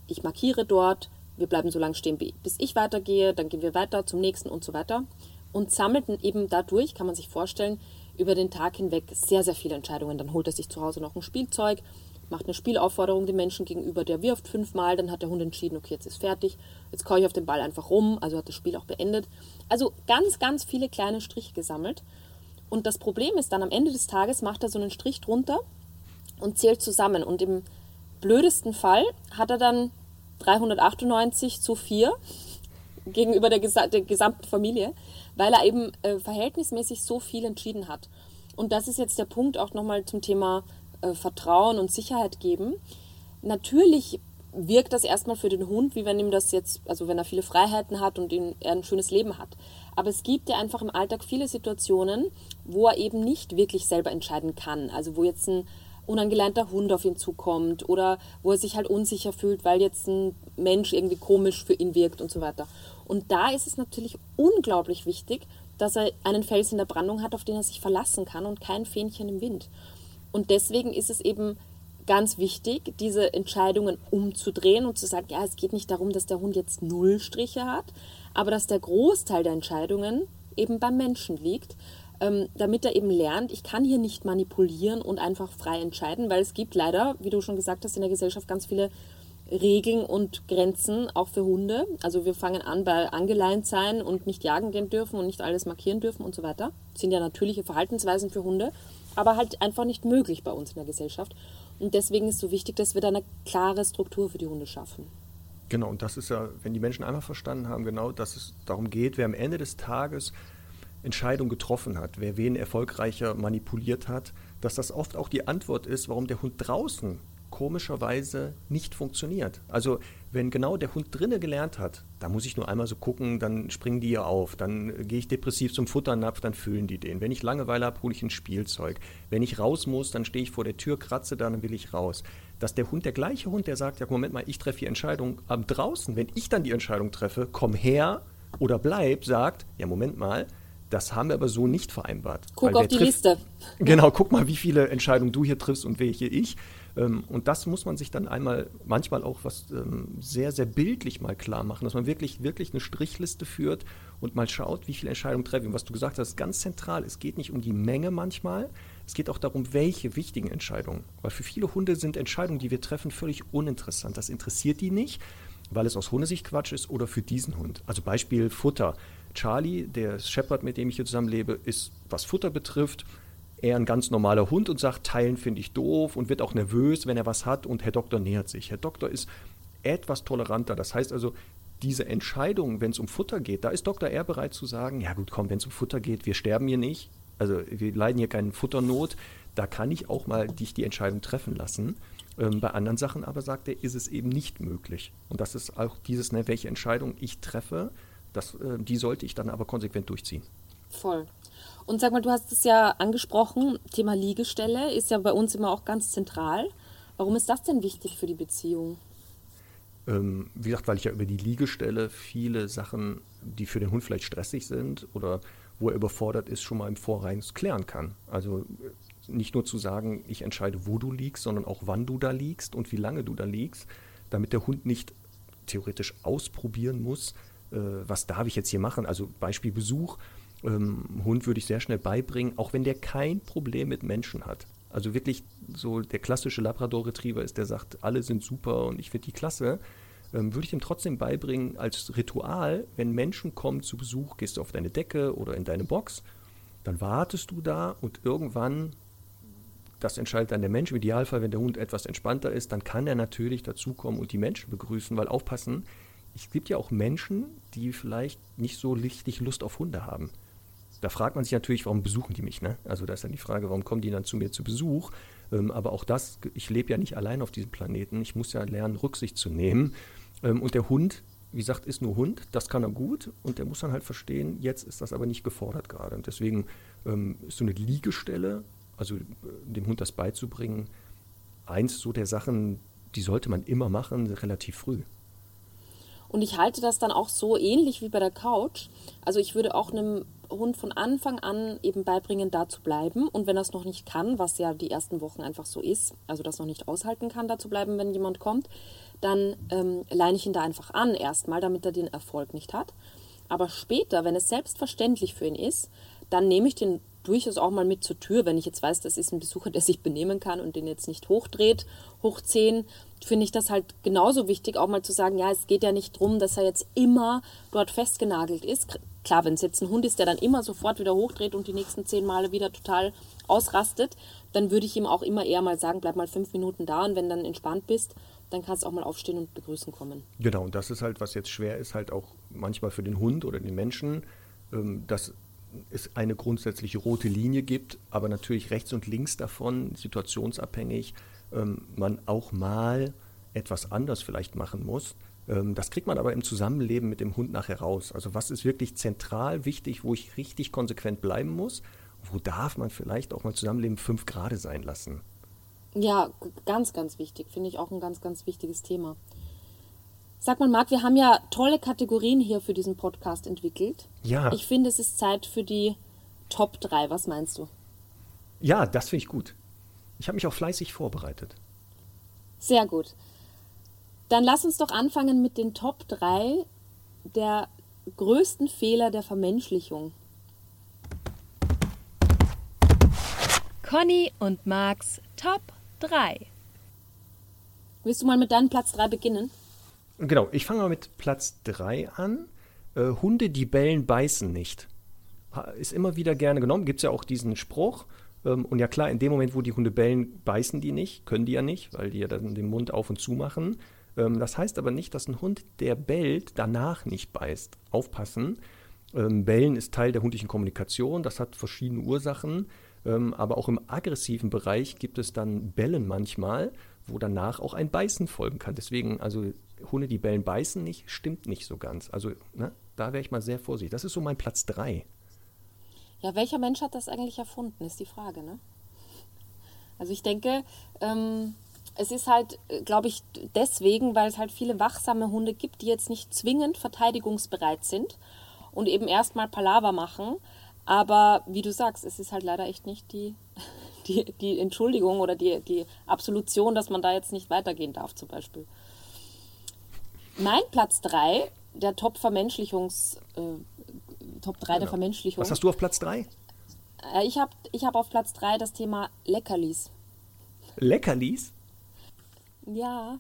ich markiere dort, wir bleiben so lange stehen, bis ich weitergehe, dann gehen wir weiter zum nächsten und so weiter. Und sammelten eben dadurch, kann man sich vorstellen, über den Tag hinweg sehr, sehr viele Entscheidungen. Dann holt er sich zu Hause noch ein Spielzeug, macht eine Spielaufforderung dem Menschen gegenüber, der wirft fünfmal, dann hat der Hund entschieden, okay, jetzt ist fertig, jetzt kaue ich auf den Ball einfach rum, also hat das Spiel auch beendet. Also ganz, ganz viele kleine Striche gesammelt. Und das Problem ist dann am Ende des Tages macht er so einen Strich drunter und zählt zusammen. Und im blödesten Fall hat er dann 398 zu 4 gegenüber der, gesa der gesamten Familie, weil er eben äh, verhältnismäßig so viel entschieden hat. Und das ist jetzt der Punkt auch nochmal zum Thema äh, Vertrauen und Sicherheit geben. Natürlich wirkt das erstmal für den Hund, wie wenn ihm das jetzt, also wenn er viele Freiheiten hat und ihn, er ein schönes Leben hat. Aber es gibt ja einfach im Alltag viele Situationen, wo er eben nicht wirklich selber entscheiden kann. Also wo jetzt ein unangelernter Hund auf ihn zukommt oder wo er sich halt unsicher fühlt, weil jetzt ein Mensch irgendwie komisch für ihn wirkt und so weiter. Und da ist es natürlich unglaublich wichtig, dass er einen Fels in der Brandung hat, auf den er sich verlassen kann und kein Fähnchen im Wind. Und deswegen ist es eben ganz wichtig, diese Entscheidungen umzudrehen und zu sagen, ja, es geht nicht darum, dass der Hund jetzt null Striche hat, aber dass der Großteil der Entscheidungen eben beim Menschen liegt, ähm, damit er eben lernt, ich kann hier nicht manipulieren und einfach frei entscheiden, weil es gibt leider, wie du schon gesagt hast, in der Gesellschaft ganz viele Regeln und Grenzen, auch für Hunde. Also wir fangen an bei angeleint sein und nicht jagen gehen dürfen und nicht alles markieren dürfen und so weiter. Das sind ja natürliche Verhaltensweisen für Hunde aber halt einfach nicht möglich bei uns in der Gesellschaft. Und deswegen ist es so wichtig, dass wir da eine klare Struktur für die Hunde schaffen. Genau, und das ist ja, wenn die Menschen einmal verstanden haben, genau, dass es darum geht, wer am Ende des Tages Entscheidungen getroffen hat, wer wen erfolgreicher manipuliert hat, dass das oft auch die Antwort ist, warum der Hund draußen komischerweise nicht funktioniert. Also wenn genau der Hund drinnen gelernt hat, da muss ich nur einmal so gucken, dann springen die ja auf, dann gehe ich depressiv zum Futternapf, dann füllen die den. Wenn ich Langeweile habe, hole ich ein Spielzeug. Wenn ich raus muss, dann stehe ich vor der Tür, kratze da, dann will ich raus. Dass der Hund, der gleiche Hund, der sagt, ja Moment mal, ich treffe die Entscheidung, am draußen, wenn ich dann die Entscheidung treffe, komm her oder bleib, sagt, ja Moment mal, das haben wir aber so nicht vereinbart. Guck auf die trifft, Liste. Genau, guck mal, wie viele Entscheidungen du hier triffst und welche ich. Ähm, und das muss man sich dann einmal, manchmal auch was ähm, sehr, sehr bildlich mal klar machen, dass man wirklich, wirklich eine Strichliste führt und mal schaut, wie viele Entscheidungen treffe ich. Was du gesagt hast, ganz zentral. Es geht nicht um die Menge manchmal, es geht auch darum, welche wichtigen Entscheidungen. Weil für viele Hunde sind Entscheidungen, die wir treffen, völlig uninteressant. Das interessiert die nicht, weil es aus Hundesicht Quatsch ist oder für diesen Hund. Also Beispiel Futter. Charlie, der Shepherd, mit dem ich hier zusammenlebe, ist, was Futter betrifft, eher ein ganz normaler Hund und sagt, teilen finde ich doof und wird auch nervös, wenn er was hat und Herr Doktor nähert sich. Herr Doktor ist etwas toleranter. Das heißt also, diese Entscheidung, wenn es um Futter geht, da ist Dr. R bereit zu sagen, ja gut, komm, wenn es um Futter geht, wir sterben hier nicht, also wir leiden hier keine Futternot, da kann ich auch mal dich die Entscheidung treffen lassen. Ähm, bei anderen Sachen aber sagt er, ist es eben nicht möglich. Und das ist auch dieses, ne, welche Entscheidung ich treffe, das, äh, die sollte ich dann aber konsequent durchziehen. Voll. Und sag mal, du hast es ja angesprochen, Thema Liegestelle ist ja bei uns immer auch ganz zentral. Warum ist das denn wichtig für die Beziehung? Ähm, wie gesagt, weil ich ja über die Liegestelle viele Sachen, die für den Hund vielleicht stressig sind oder wo er überfordert ist, schon mal im Vorrein klären kann. Also äh, nicht nur zu sagen, ich entscheide, wo du liegst, sondern auch wann du da liegst und wie lange du da liegst, damit der Hund nicht theoretisch ausprobieren muss, äh, was darf ich jetzt hier machen. Also Beispiel Besuch, ähm, Hund würde ich sehr schnell beibringen, auch wenn der kein Problem mit Menschen hat. Also wirklich so der klassische Labrador Retriever ist, der sagt, alle sind super und ich finde die klasse. Ähm, würde ich ihm trotzdem beibringen als Ritual, wenn Menschen kommen zu Besuch, gehst du auf deine Decke oder in deine Box, dann wartest du da und irgendwann das entscheidet dann der Mensch. Im Idealfall, wenn der Hund etwas entspannter ist, dann kann er natürlich dazukommen und die Menschen begrüßen, weil aufpassen, es gibt ja auch Menschen, die vielleicht nicht so richtig Lust auf Hunde haben. Da fragt man sich natürlich, warum besuchen die mich? Ne? Also da ist dann die Frage, warum kommen die dann zu mir zu Besuch? Ähm, aber auch das, ich lebe ja nicht allein auf diesem Planeten. Ich muss ja lernen, Rücksicht zu nehmen. Ähm, und der Hund, wie gesagt, ist nur Hund. Das kann er gut. Und der muss dann halt verstehen, jetzt ist das aber nicht gefordert gerade. Und deswegen ähm, ist so eine Liegestelle, also äh, dem Hund das beizubringen, eins so der Sachen, die sollte man immer machen, relativ früh. Und ich halte das dann auch so ähnlich wie bei der Couch. Also ich würde auch einem Hund von Anfang an eben beibringen, da zu bleiben. Und wenn er es noch nicht kann, was ja die ersten Wochen einfach so ist, also das noch nicht aushalten kann, da zu bleiben, wenn jemand kommt, dann ähm, leine ich ihn da einfach an erstmal, damit er den Erfolg nicht hat. Aber später, wenn es selbstverständlich für ihn ist, dann nehme ich den durchaus auch mal mit zur Tür, wenn ich jetzt weiß, das ist ein Besucher, der sich benehmen kann und den jetzt nicht hochdreht, hochziehen, finde ich das halt genauso wichtig, auch mal zu sagen, ja, es geht ja nicht darum, dass er jetzt immer dort festgenagelt ist. Klar, wenn es jetzt ein Hund ist, der dann immer sofort wieder hochdreht und die nächsten zehn Male wieder total ausrastet, dann würde ich ihm auch immer eher mal sagen, bleib mal fünf Minuten da und wenn dann entspannt bist, dann kannst du auch mal aufstehen und begrüßen kommen. Genau, und das ist halt, was jetzt schwer ist, halt auch manchmal für den Hund oder den Menschen, ähm, dass es eine grundsätzliche rote Linie gibt, aber natürlich rechts und links davon, situationsabhängig, ähm, man auch mal etwas anders vielleicht machen muss. Ähm, das kriegt man aber im Zusammenleben mit dem Hund nachher raus. Also was ist wirklich zentral wichtig, wo ich richtig konsequent bleiben muss? Wo darf man vielleicht auch mal Zusammenleben fünf Grade sein lassen? Ja, ganz, ganz wichtig. Finde ich auch ein ganz, ganz wichtiges Thema. Sag mal, Marc, wir haben ja tolle Kategorien hier für diesen Podcast entwickelt. Ja. Ich finde, es ist Zeit für die Top 3. Was meinst du? Ja, das finde ich gut. Ich habe mich auch fleißig vorbereitet. Sehr gut. Dann lass uns doch anfangen mit den Top 3 der größten Fehler der Vermenschlichung. Conny und Marks Top 3. Willst du mal mit deinem Platz 3 beginnen? Genau, ich fange mal mit Platz 3 an. Äh, Hunde, die bellen, beißen nicht. Ist immer wieder gerne genommen. Gibt es ja auch diesen Spruch. Ähm, und ja klar, in dem Moment, wo die Hunde bellen, beißen die nicht, können die ja nicht, weil die ja dann den Mund auf und zu machen. Ähm, das heißt aber nicht, dass ein Hund, der bellt, danach nicht beißt. Aufpassen. Ähm, bellen ist Teil der hundlichen Kommunikation, das hat verschiedene Ursachen. aber auch im aggressiven Bereich gibt es dann Bellen manchmal, wo danach auch ein Beißen folgen kann. Deswegen, also Hunde, die bellen, beißen nicht, stimmt nicht so ganz. Also ne, da wäre ich mal sehr vorsichtig. Das ist so mein Platz 3. Ja, welcher Mensch hat das eigentlich erfunden, ist die Frage, ne? Also ich denke, ähm, es ist halt, glaube ich, deswegen, weil es halt viele wachsame Hunde gibt, die jetzt nicht zwingend verteidigungsbereit sind und eben erstmal Palaver machen. Aber wie du sagst, es ist halt leider echt nicht die, die, die Entschuldigung oder die, die Absolution, dass man da jetzt nicht weitergehen darf, zum Beispiel. Mein Platz 3 der Top-Vermenschlichungs, äh, Top 3 genau. der Vermenschlichung. Was hast du auf Platz 3? Äh, ich habe ich hab auf Platz 3 das Thema Leckerlis. Leckerlis? Ja.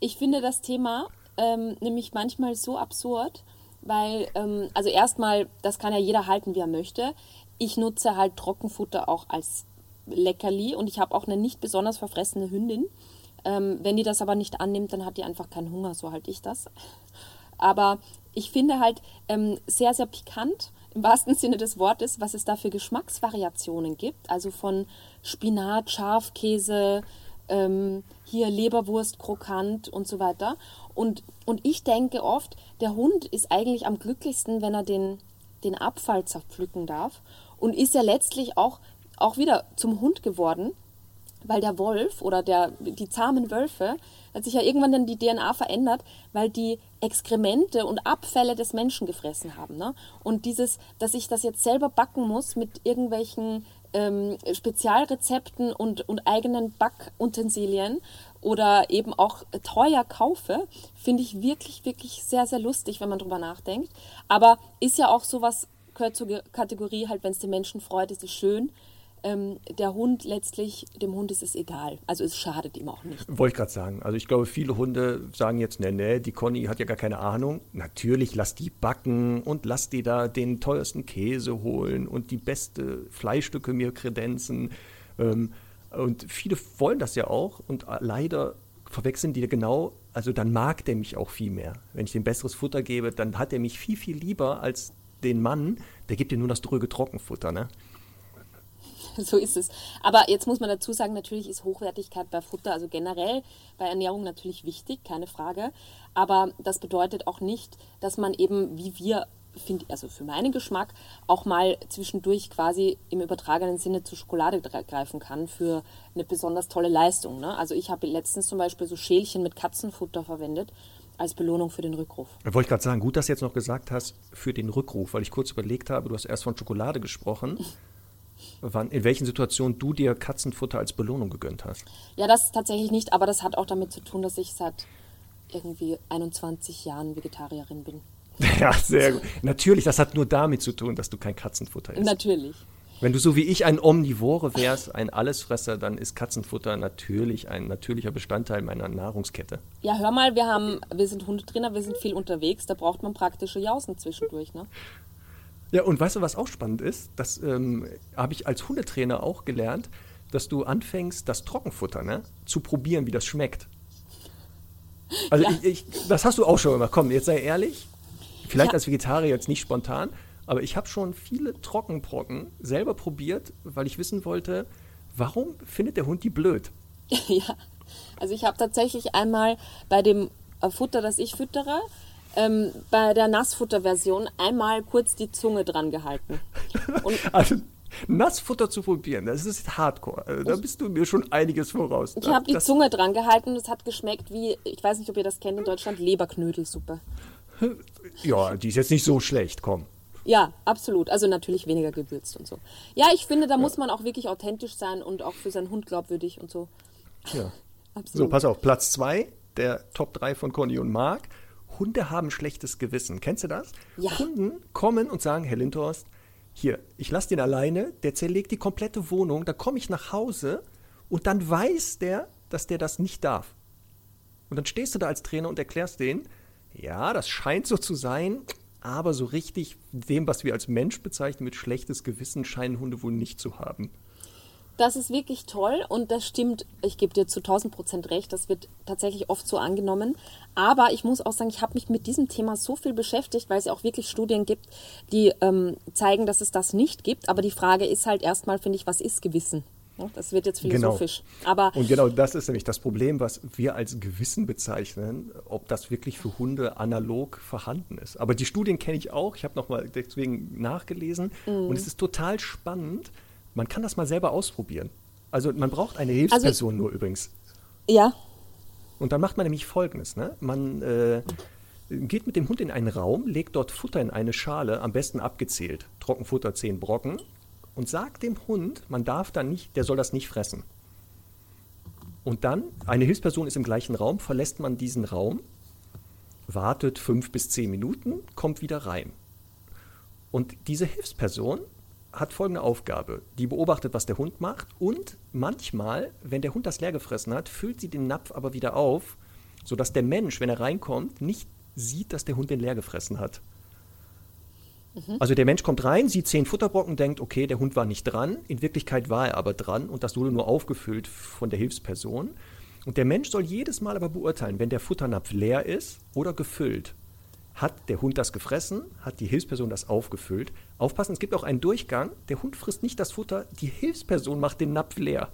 Ich finde das Thema ähm, nämlich manchmal so absurd, weil, ähm, also erstmal, das kann ja jeder halten, wie er möchte. Ich nutze halt Trockenfutter auch als Leckerli und ich habe auch eine nicht besonders verfressene Hündin. Ähm, wenn die das aber nicht annimmt, dann hat die einfach keinen Hunger, so halte ich das. Aber ich finde halt ähm, sehr, sehr pikant, im wahrsten Sinne des Wortes, was es da für Geschmacksvariationen gibt. Also von Spinat, Schafkäse, ähm, hier Leberwurst, krokant und so weiter. Und, und ich denke oft, der Hund ist eigentlich am glücklichsten, wenn er den, den Abfall zerpflücken darf. Und ist ja letztlich auch, auch wieder zum Hund geworden, weil der Wolf oder der, die zahmen Wölfe hat sich ja irgendwann dann die DNA verändert, weil die Exkremente und Abfälle des Menschen gefressen haben. Ne? Und dieses, dass ich das jetzt selber backen muss mit irgendwelchen ähm, Spezialrezepten und, und eigenen Backutensilien oder eben auch teuer kaufe, finde ich wirklich, wirklich sehr, sehr lustig, wenn man drüber nachdenkt. Aber ist ja auch sowas, gehört zur Kategorie, halt, wenn es den Menschen freut, ist es schön ähm, der Hund letztlich, dem Hund ist es egal. Also es schadet ihm auch nicht. Wollte ich gerade sagen. Also ich glaube, viele Hunde sagen jetzt, ne, ne, die Conny hat ja gar keine Ahnung. Natürlich, lass die backen und lass die da den teuersten Käse holen und die beste Fleischstücke mir kredenzen. Ähm, Und viele wollen das ja auch und leider verwechseln die genau, also dann mag der mich auch viel mehr. Wenn ich dem besseres Futter gebe, dann hat er mich viel, viel lieber als den Mann, der gibt dir nur das dröge Trockenfutter, ne? So ist es. Aber jetzt muss man dazu sagen, natürlich ist Hochwertigkeit bei Futter, also generell bei Ernährung natürlich wichtig, keine Frage. Aber das bedeutet auch nicht, dass man eben, wie wir finde, also für meinen Geschmack, auch mal zwischendurch quasi im übertragenen Sinne zur Schokolade greifen kann für eine besonders tolle Leistung. Ne? Also ich habe letztens zum Beispiel so Schälchen mit Katzenfutter verwendet als Belohnung für den Rückruf. Wollte ich gerade sagen, gut, dass du jetzt noch gesagt hast, für den Rückruf, weil ich kurz überlegt habe, du hast erst von Schokolade gesprochen. Wann, in welchen Situationen du dir Katzenfutter als Belohnung gegönnt hast? Ja, das tatsächlich nicht, aber das hat auch damit zu tun, dass ich seit irgendwie 21 Jahren Vegetarierin bin. Ja, sehr gut. Natürlich, das hat nur damit zu tun, dass du kein Katzenfutter isst. Natürlich. Wenn du so wie ich ein Omnivore wärst, ein Allesfresser, dann ist Katzenfutter natürlich ein natürlicher Bestandteil meiner Nahrungskette. Ja, hör mal, wir haben, wir sind Hundetrainer, wir sind viel unterwegs, da braucht man praktische Jausen zwischendurch, ne? Ja, und weißt du, was auch spannend ist? Das ähm, habe ich als Hundetrainer auch gelernt, dass du anfängst, das Trockenfutter ne, zu probieren, wie das schmeckt. Also ja. ich, ich, das hast du auch schon immer. Komm, jetzt sei ehrlich, Vielleicht ja. als Vegetarier jetzt nicht spontan, aber ich habe schon viele Trockenbrocken selber probiert, weil ich wissen wollte, warum findet der Hund die blöd? Ja, also ich habe tatsächlich einmal bei dem äh, Futter, das ich füttere, ähm, bei der Nassfutterversion einmal kurz die Zunge dran gehalten. also Nassfutter zu probieren, das ist Hardcore. Also, da bist du mir schon einiges voraus. Ich habe die Zunge dran gehalten und es hat geschmeckt wie, ich weiß nicht, ob ihr das kennt in Deutschland, Leberknödelsuppe. Ja, die ist jetzt nicht so schlecht, komm. Ja, absolut. Also natürlich weniger gewürzt und so. Ja, ich finde, da ja. muss man auch wirklich authentisch sein und auch für seinen Hund glaubwürdig und so. Ja. Absolut. So, pass auf, Platz zwei der Top 3 von Conny und Marc. Hunde haben schlechtes Gewissen. Kennst du das? Ja. Hunden kommen und sagen, Herr Lindhorst, hier, ich lasse den alleine, der zerlegt die komplette Wohnung, da komme ich nach Hause und dann weiß der, dass der das nicht darf. Und dann stehst du da als Trainer und erklärst denen, ja, das scheint so zu sein, aber so richtig dem, was wir als Mensch bezeichnen mit schlechtes Gewissen, scheinen Hunde wohl nicht zu haben. Das ist wirklich toll und das stimmt. Ich gebe dir zu 1000 Prozent recht. Das wird tatsächlich oft so angenommen. Aber ich muss auch sagen, ich habe mich mit diesem Thema so viel beschäftigt, weil es ja auch wirklich Studien gibt, die ähm, zeigen, dass es das nicht gibt. Aber die Frage ist halt erstmal, finde ich, was ist Gewissen? Das wird jetzt genau. philosophisch. Genau. Aber und genau das ist nämlich das Problem, was wir als Gewissen bezeichnen, ob das wirklich für Hunde analog vorhanden ist. Aber die Studien kenne ich auch. Ich habe nochmal deswegen nachgelesen. Mhm. Und es ist total spannend. Man kann das mal selber ausprobieren. Also man braucht eine Hilfsperson also, nur übrigens. Ja. Und dann macht man nämlich Folgendes. Ne? Man äh, geht mit dem Hund in einen Raum, legt dort Futter in eine Schale, am besten abgezählt. Trockenfutter 10 Brocken und sagt dem Hund, man darf da nicht, der soll das nicht fressen. Und dann, eine Hilfsperson ist im gleichen Raum, verlässt man diesen Raum, wartet fünf bis zehn Minuten, kommt wieder rein. Und diese Hilfsperson hat folgende Aufgabe. Die beobachtet, was der Hund macht und manchmal, wenn der Hund das leer gefressen hat, füllt sie den Napf aber wieder auf, sodass der Mensch, wenn er reinkommt, nicht sieht, dass der Hund den leer gefressen hat. Mhm. Also der Mensch kommt rein, sieht zehn Futterbrocken, denkt, okay, der Hund war nicht dran. In Wirklichkeit war er aber dran und das wurde nur aufgefüllt von der Hilfsperson. Und der Mensch soll jedes Mal aber beurteilen, wenn der Futternapf leer ist oder gefüllt. Hat der Hund das gefressen? Hat die Hilfsperson das aufgefüllt? Aufpassen, es gibt auch einen Durchgang. Der Hund frisst nicht das Futter, die Hilfsperson macht den Napf leer.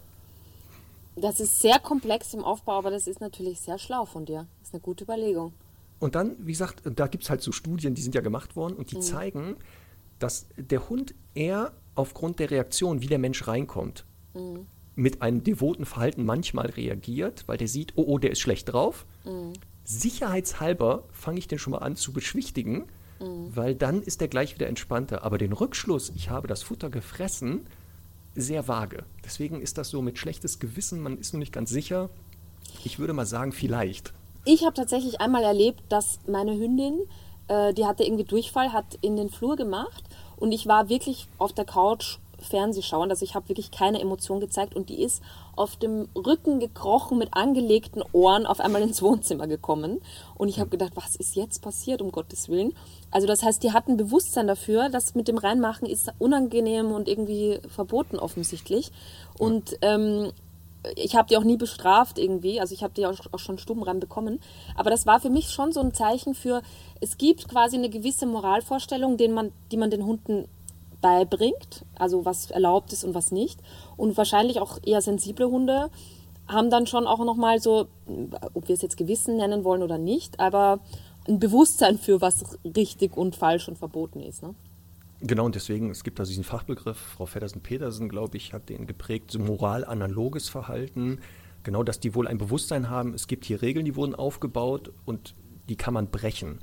Das ist sehr komplex im Aufbau, aber das ist natürlich sehr schlau von dir. Das ist eine gute Überlegung. Und dann, wie gesagt, da gibt es halt so Studien, die sind ja gemacht worden und die mhm. zeigen, dass der Hund eher aufgrund der Reaktion, wie der Mensch reinkommt, mhm. mit einem devoten Verhalten manchmal reagiert, weil der sieht, oh, oh, der ist schlecht drauf. Mhm. Sicherheitshalber fange ich den schon mal an zu beschwichtigen, mhm. weil dann ist der gleich wieder entspannter. Aber den Rückschluss, ich habe das Futter gefressen, sehr vage. Deswegen ist das so mit schlechtes Gewissen, man ist noch nicht ganz sicher. Ich würde mal sagen, vielleicht. Ich habe tatsächlich einmal erlebt, dass meine Hündin, äh, die hatte irgendwie Durchfall, hat in den Flur gemacht und ich war wirklich auf der Couch Fernsehschauern. Also ich habe wirklich keine Emotion gezeigt und die ist auf dem Rücken gekrochen mit angelegten Ohren auf einmal ins Wohnzimmer gekommen. Und ich habe gedacht, was ist jetzt passiert, um Gottes Willen? Also das heißt, die hatten Bewusstsein dafür, dass mit dem Reinmachen ist unangenehm und irgendwie verboten offensichtlich. Und ähm, ich habe die auch nie bestraft irgendwie, also ich habe die auch, auch schon stumm ran bekommen. Aber das war für mich schon so ein Zeichen für, es gibt quasi eine gewisse Moralvorstellung, den man, die man den Hunden beibringt, also was erlaubt ist und was nicht. Und wahrscheinlich auch eher sensible Hunde haben dann schon auch nochmal so, ob wir es jetzt Gewissen nennen wollen oder nicht, aber ein Bewusstsein für, was richtig und falsch und verboten ist. Ne? Genau, und deswegen, es gibt da diesen Fachbegriff, Frau Feddersen-Petersen, glaube ich, hat den geprägt, so moral-analoges Verhalten. Genau, dass die wohl ein Bewusstsein haben, es gibt hier Regeln, die wurden aufgebaut und die kann man brechen.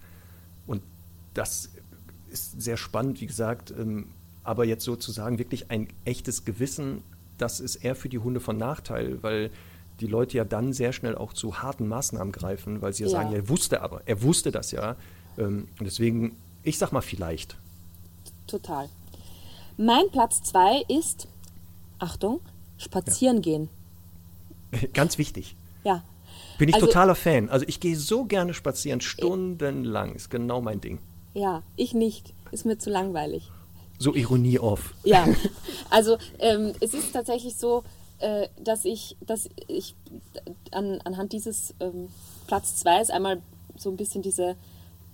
Und das ist sehr spannend, wie gesagt, ähm, aber jetzt sozusagen wirklich ein echtes Gewissen, das ist eher für die Hunde von Nachteil, weil die Leute ja dann sehr schnell auch zu harten Maßnahmen greifen, weil sie ja, ja. sagen, er wusste aber, er wusste das ja. Ähm, und deswegen, ich sag mal vielleicht. Total. Mein Platz zwei ist, Achtung, spazieren ja. gehen. Ganz wichtig. Ja. Bin ich also, totaler Fan. Also ich gehe so gerne spazieren, stundenlang. Ist genau mein Ding. Ja, ich nicht. Ist mir zu langweilig. So Ironie off. Ja, also ähm, es ist tatsächlich so, äh, dass ich, dass ich an, anhand dieses ähm, Platz 2 einmal so ein bisschen diese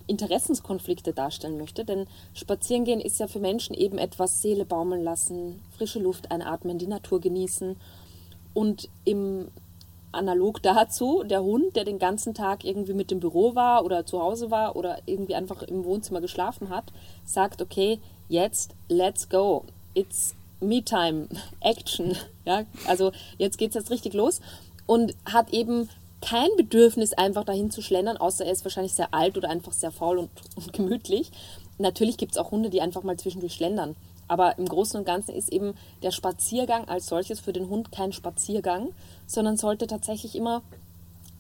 Interessenskonflikte darstellen möchte. Denn Spazierengehen ist ja für Menschen eben etwas Seele baumeln lassen, frische Luft einatmen, die Natur genießen. Und im analog dazu, der Hund, der den ganzen Tag irgendwie mit dem Büro war oder zu Hause war oder irgendwie einfach im Wohnzimmer geschlafen hat, sagt, okay, jetzt let's go. It's Me-Time, Action. Ja, also jetzt geht es jetzt richtig los und hat eben kein Bedürfnis, einfach dahin zu schlendern, außer er ist wahrscheinlich sehr alt oder einfach sehr faul und, und gemütlich. Natürlich gibt es auch Hunde, die einfach mal zwischendurch schlendern. Aber im Großen und Ganzen ist eben der Spaziergang als solches für den Hund kein Spaziergang, sondern sollte tatsächlich immer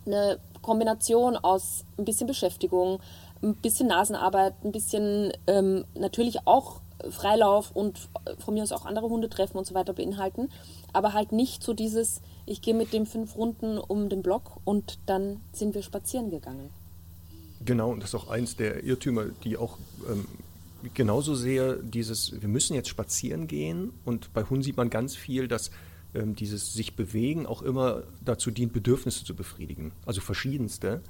eine Kombination aus ein bisschen Beschäftigung, ein bisschen Nasenarbeit, ein bisschen ähm, natürlich auch Freilauf und von mir aus auch andere Hunde treffen und so weiter beinhalten. Aber halt nicht so dieses, ich gehe mit dem fünf Runden um den Block und dann sind wir spazieren gegangen. Genau, und das ist auch eins der Irrtümer, die auch ähm, genauso sehe, dieses, wir müssen jetzt spazieren gehen und bei Hunden sieht man ganz viel, dass ähm, dieses sich bewegen auch immer dazu dient, Bedürfnisse zu befriedigen, also verschiedenste.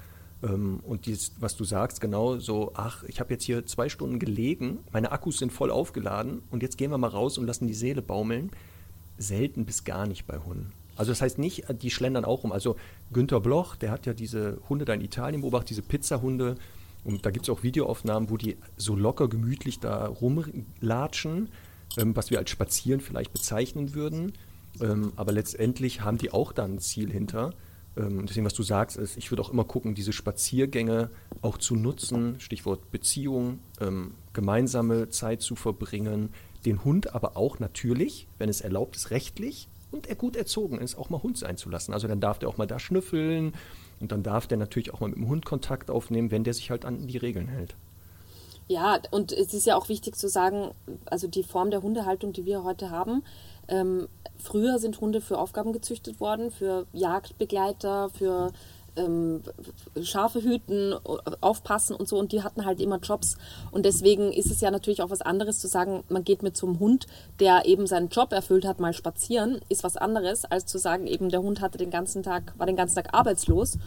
Ähm, und dieses, was du sagst, genau so, ach, ich habe jetzt hier zwei Stunden gelegen, meine Akkus sind voll aufgeladen und jetzt gehen wir mal raus und lassen die Seele baumeln. Selten bis gar nicht bei Hunden. Also das heißt nicht, die schlendern auch rum. Also Günter Bloch, der hat ja diese Hunde da in Italien beobachtet, diese Pizzahunde. Und da gibt es auch Videoaufnahmen, wo die so locker gemütlich da rumlatschen, ähm, was wir als Spazieren vielleicht bezeichnen würden. Ähm, aber letztendlich haben die auch da ein Ziel hinter. Ähm, deswegen, was du sagst, ist, ich würde auch immer gucken, diese Spaziergänge auch zu nutzen, Stichwort Beziehung, ähm, gemeinsame Zeit zu verbringen, den Hund aber auch natürlich, wenn es erlaubt ist, rechtlich und er gut erzogen ist, auch mal Hund sein zu lassen. Also dann darf der auch mal da schnüffeln und dann darf der natürlich auch mal mit dem Hund Kontakt aufnehmen, wenn der sich halt an die Regeln hält. Ja, und es ist ja auch wichtig zu sagen, also die Form der Hundehaltung, die wir heute haben, ähm, früher sind Hunde für Aufgaben gezüchtet worden, für Jagdbegleiter, für ähm, Schafe hüten, aufpassen und so. Und die hatten halt immer Jobs. Und deswegen ist es ja natürlich auch was anderes zu sagen, man geht mit einem Hund, der eben seinen Job erfüllt hat, mal spazieren, ist was anderes, als zu sagen, eben der Hund hatte den ganzen Tag, war den ganzen Tag arbeitslos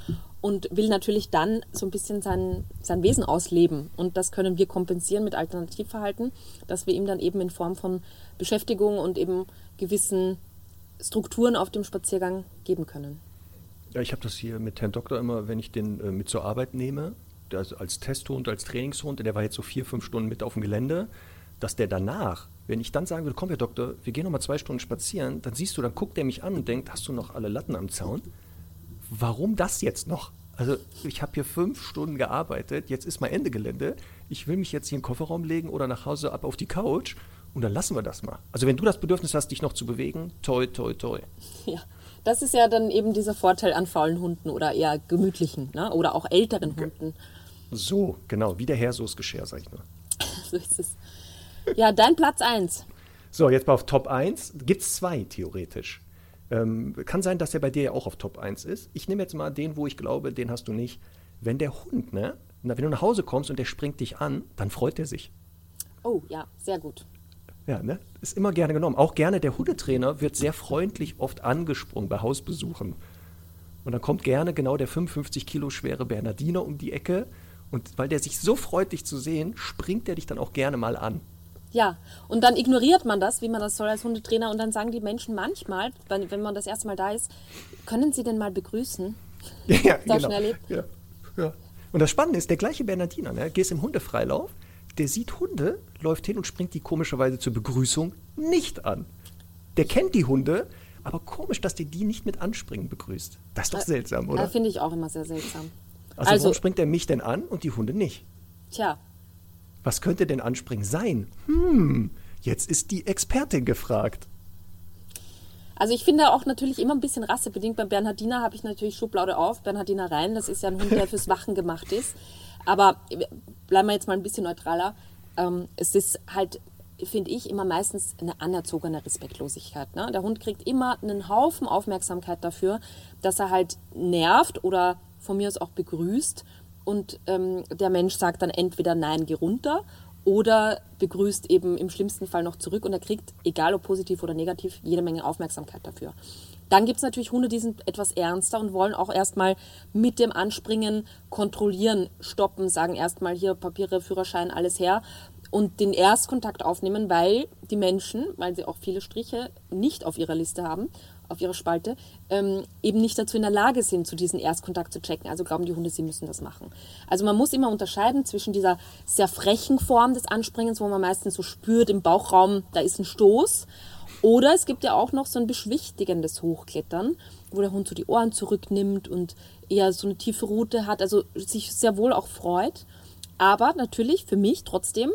und will natürlich dann so ein bisschen sein, sein Wesen ausleben. Und das können wir kompensieren mit Alternativverhalten, dass wir ihm dann eben in Form von Beschäftigung und eben gewissen Strukturen auf dem Spaziergang geben können. Ja, ich habe das hier mit Herrn Doktor immer, wenn ich den äh, mit zur Arbeit nehme, also als Testhund, als Trainingshund, der war jetzt so vier, fünf Stunden mit auf dem Gelände, dass der danach, wenn ich dann sagen würde, komm Herr Doktor, wir gehen noch mal zwei Stunden spazieren, dann siehst du, dann guckt er mich an und denkt, hast du noch alle Latten am Zaun? Warum das jetzt noch? Also ich habe hier fünf Stunden gearbeitet, jetzt ist mal Ende Gelände, ich will mich jetzt hier in den Kofferraum legen oder nach Hause ab auf die Couch und dann lassen wir das mal. Also wenn du das Bedürfnis hast, dich noch zu bewegen, toi, toi, toi. Ja, das ist ja dann eben dieser Vorteil an faulen Hunden oder eher gemütlichen ne? oder auch älteren Hunden. So, genau, wie der Herr, so ist Geschirr, sag ich nur. so ist es. Ja, dein Platz 1. So, jetzt mal auf Top 1. Gibt es zwei theoretisch. Ähm, kann sein, dass der bei dir ja auch auf Top 1 ist. Ich nehme jetzt mal den, wo ich glaube, den hast du nicht. Wenn der Hund, ne, wenn du nach Hause kommst und der springt dich an, dann freut er sich. Oh, ja, sehr gut. Ja, ne? Ist immer gerne genommen. Auch gerne der Hundetrainer wird sehr freundlich oft angesprungen bei Hausbesuchen. Und dann kommt gerne genau der 55 Kilo schwere Bernardiner um die Ecke. Und weil der sich so freut, dich zu sehen, springt er dich dann auch gerne mal an. Ja, und dann ignoriert man das, wie man das soll als Hundetrainer. Und dann sagen die Menschen manchmal, wenn, wenn man das erste Mal da ist, können Sie denn mal begrüßen? Ja, das genau. schon erlebt. Ja, ja. Und das Spannende ist, der gleiche Bernardiner, ne, gehst im Hundefreilauf, der sieht Hunde, läuft hin und springt die komischerweise zur Begrüßung nicht an. Der kennt die Hunde, aber komisch, dass der die nicht mit Anspringen begrüßt. Das ist doch seltsam, oder? Finde ich auch immer sehr seltsam. Also, also warum springt er mich denn an und die Hunde nicht? Tja. Was könnte denn Anspringen sein? Hm, jetzt ist die Expertin gefragt. Also ich finde auch natürlich immer ein bisschen rassebedingt. Beim Bernhardiner habe ich natürlich Schublade auf, Bernhardiner rein. Das ist ja ein Hund, der fürs Wachen gemacht ist. Aber bleiben wir jetzt mal ein bisschen neutraler. Ähm, es ist halt, finde ich, immer meistens eine anerzogene Respektlosigkeit. Ne? Der Hund kriegt immer einen Haufen Aufmerksamkeit dafür, dass er halt nervt oder von mir aus auch begrüßt. Und ähm, der Mensch sagt dann entweder Nein, geh runter oder begrüßt eben im schlimmsten Fall noch zurück und er kriegt, egal ob positiv oder negativ, jede Menge Aufmerksamkeit dafür. Dann gibt es natürlich Hunde, die sind etwas ernster und wollen auch erstmal mit dem Anspringen kontrollieren, stoppen, sagen erstmal hier Papiere, Führerschein, alles her und den Erstkontakt aufnehmen, weil die Menschen, weil sie auch viele Striche nicht auf ihrer Liste haben, auf ihrer Spalte, ähm, eben nicht dazu in der Lage sind, zu diesem Erstkontakt zu checken. Also glauben die Hunde, sie müssen das machen. Also man muss immer unterscheiden zwischen dieser sehr frechen Form des Anspringens, wo man meistens so spürt im Bauchraum, da ist ein Stoß. Oder es gibt ja auch noch so ein beschwichtigendes Hochklettern, wo der Hund so die Ohren zurücknimmt und eher so eine tiefe Route hat, also sich sehr wohl auch freut. Aber natürlich für mich trotzdem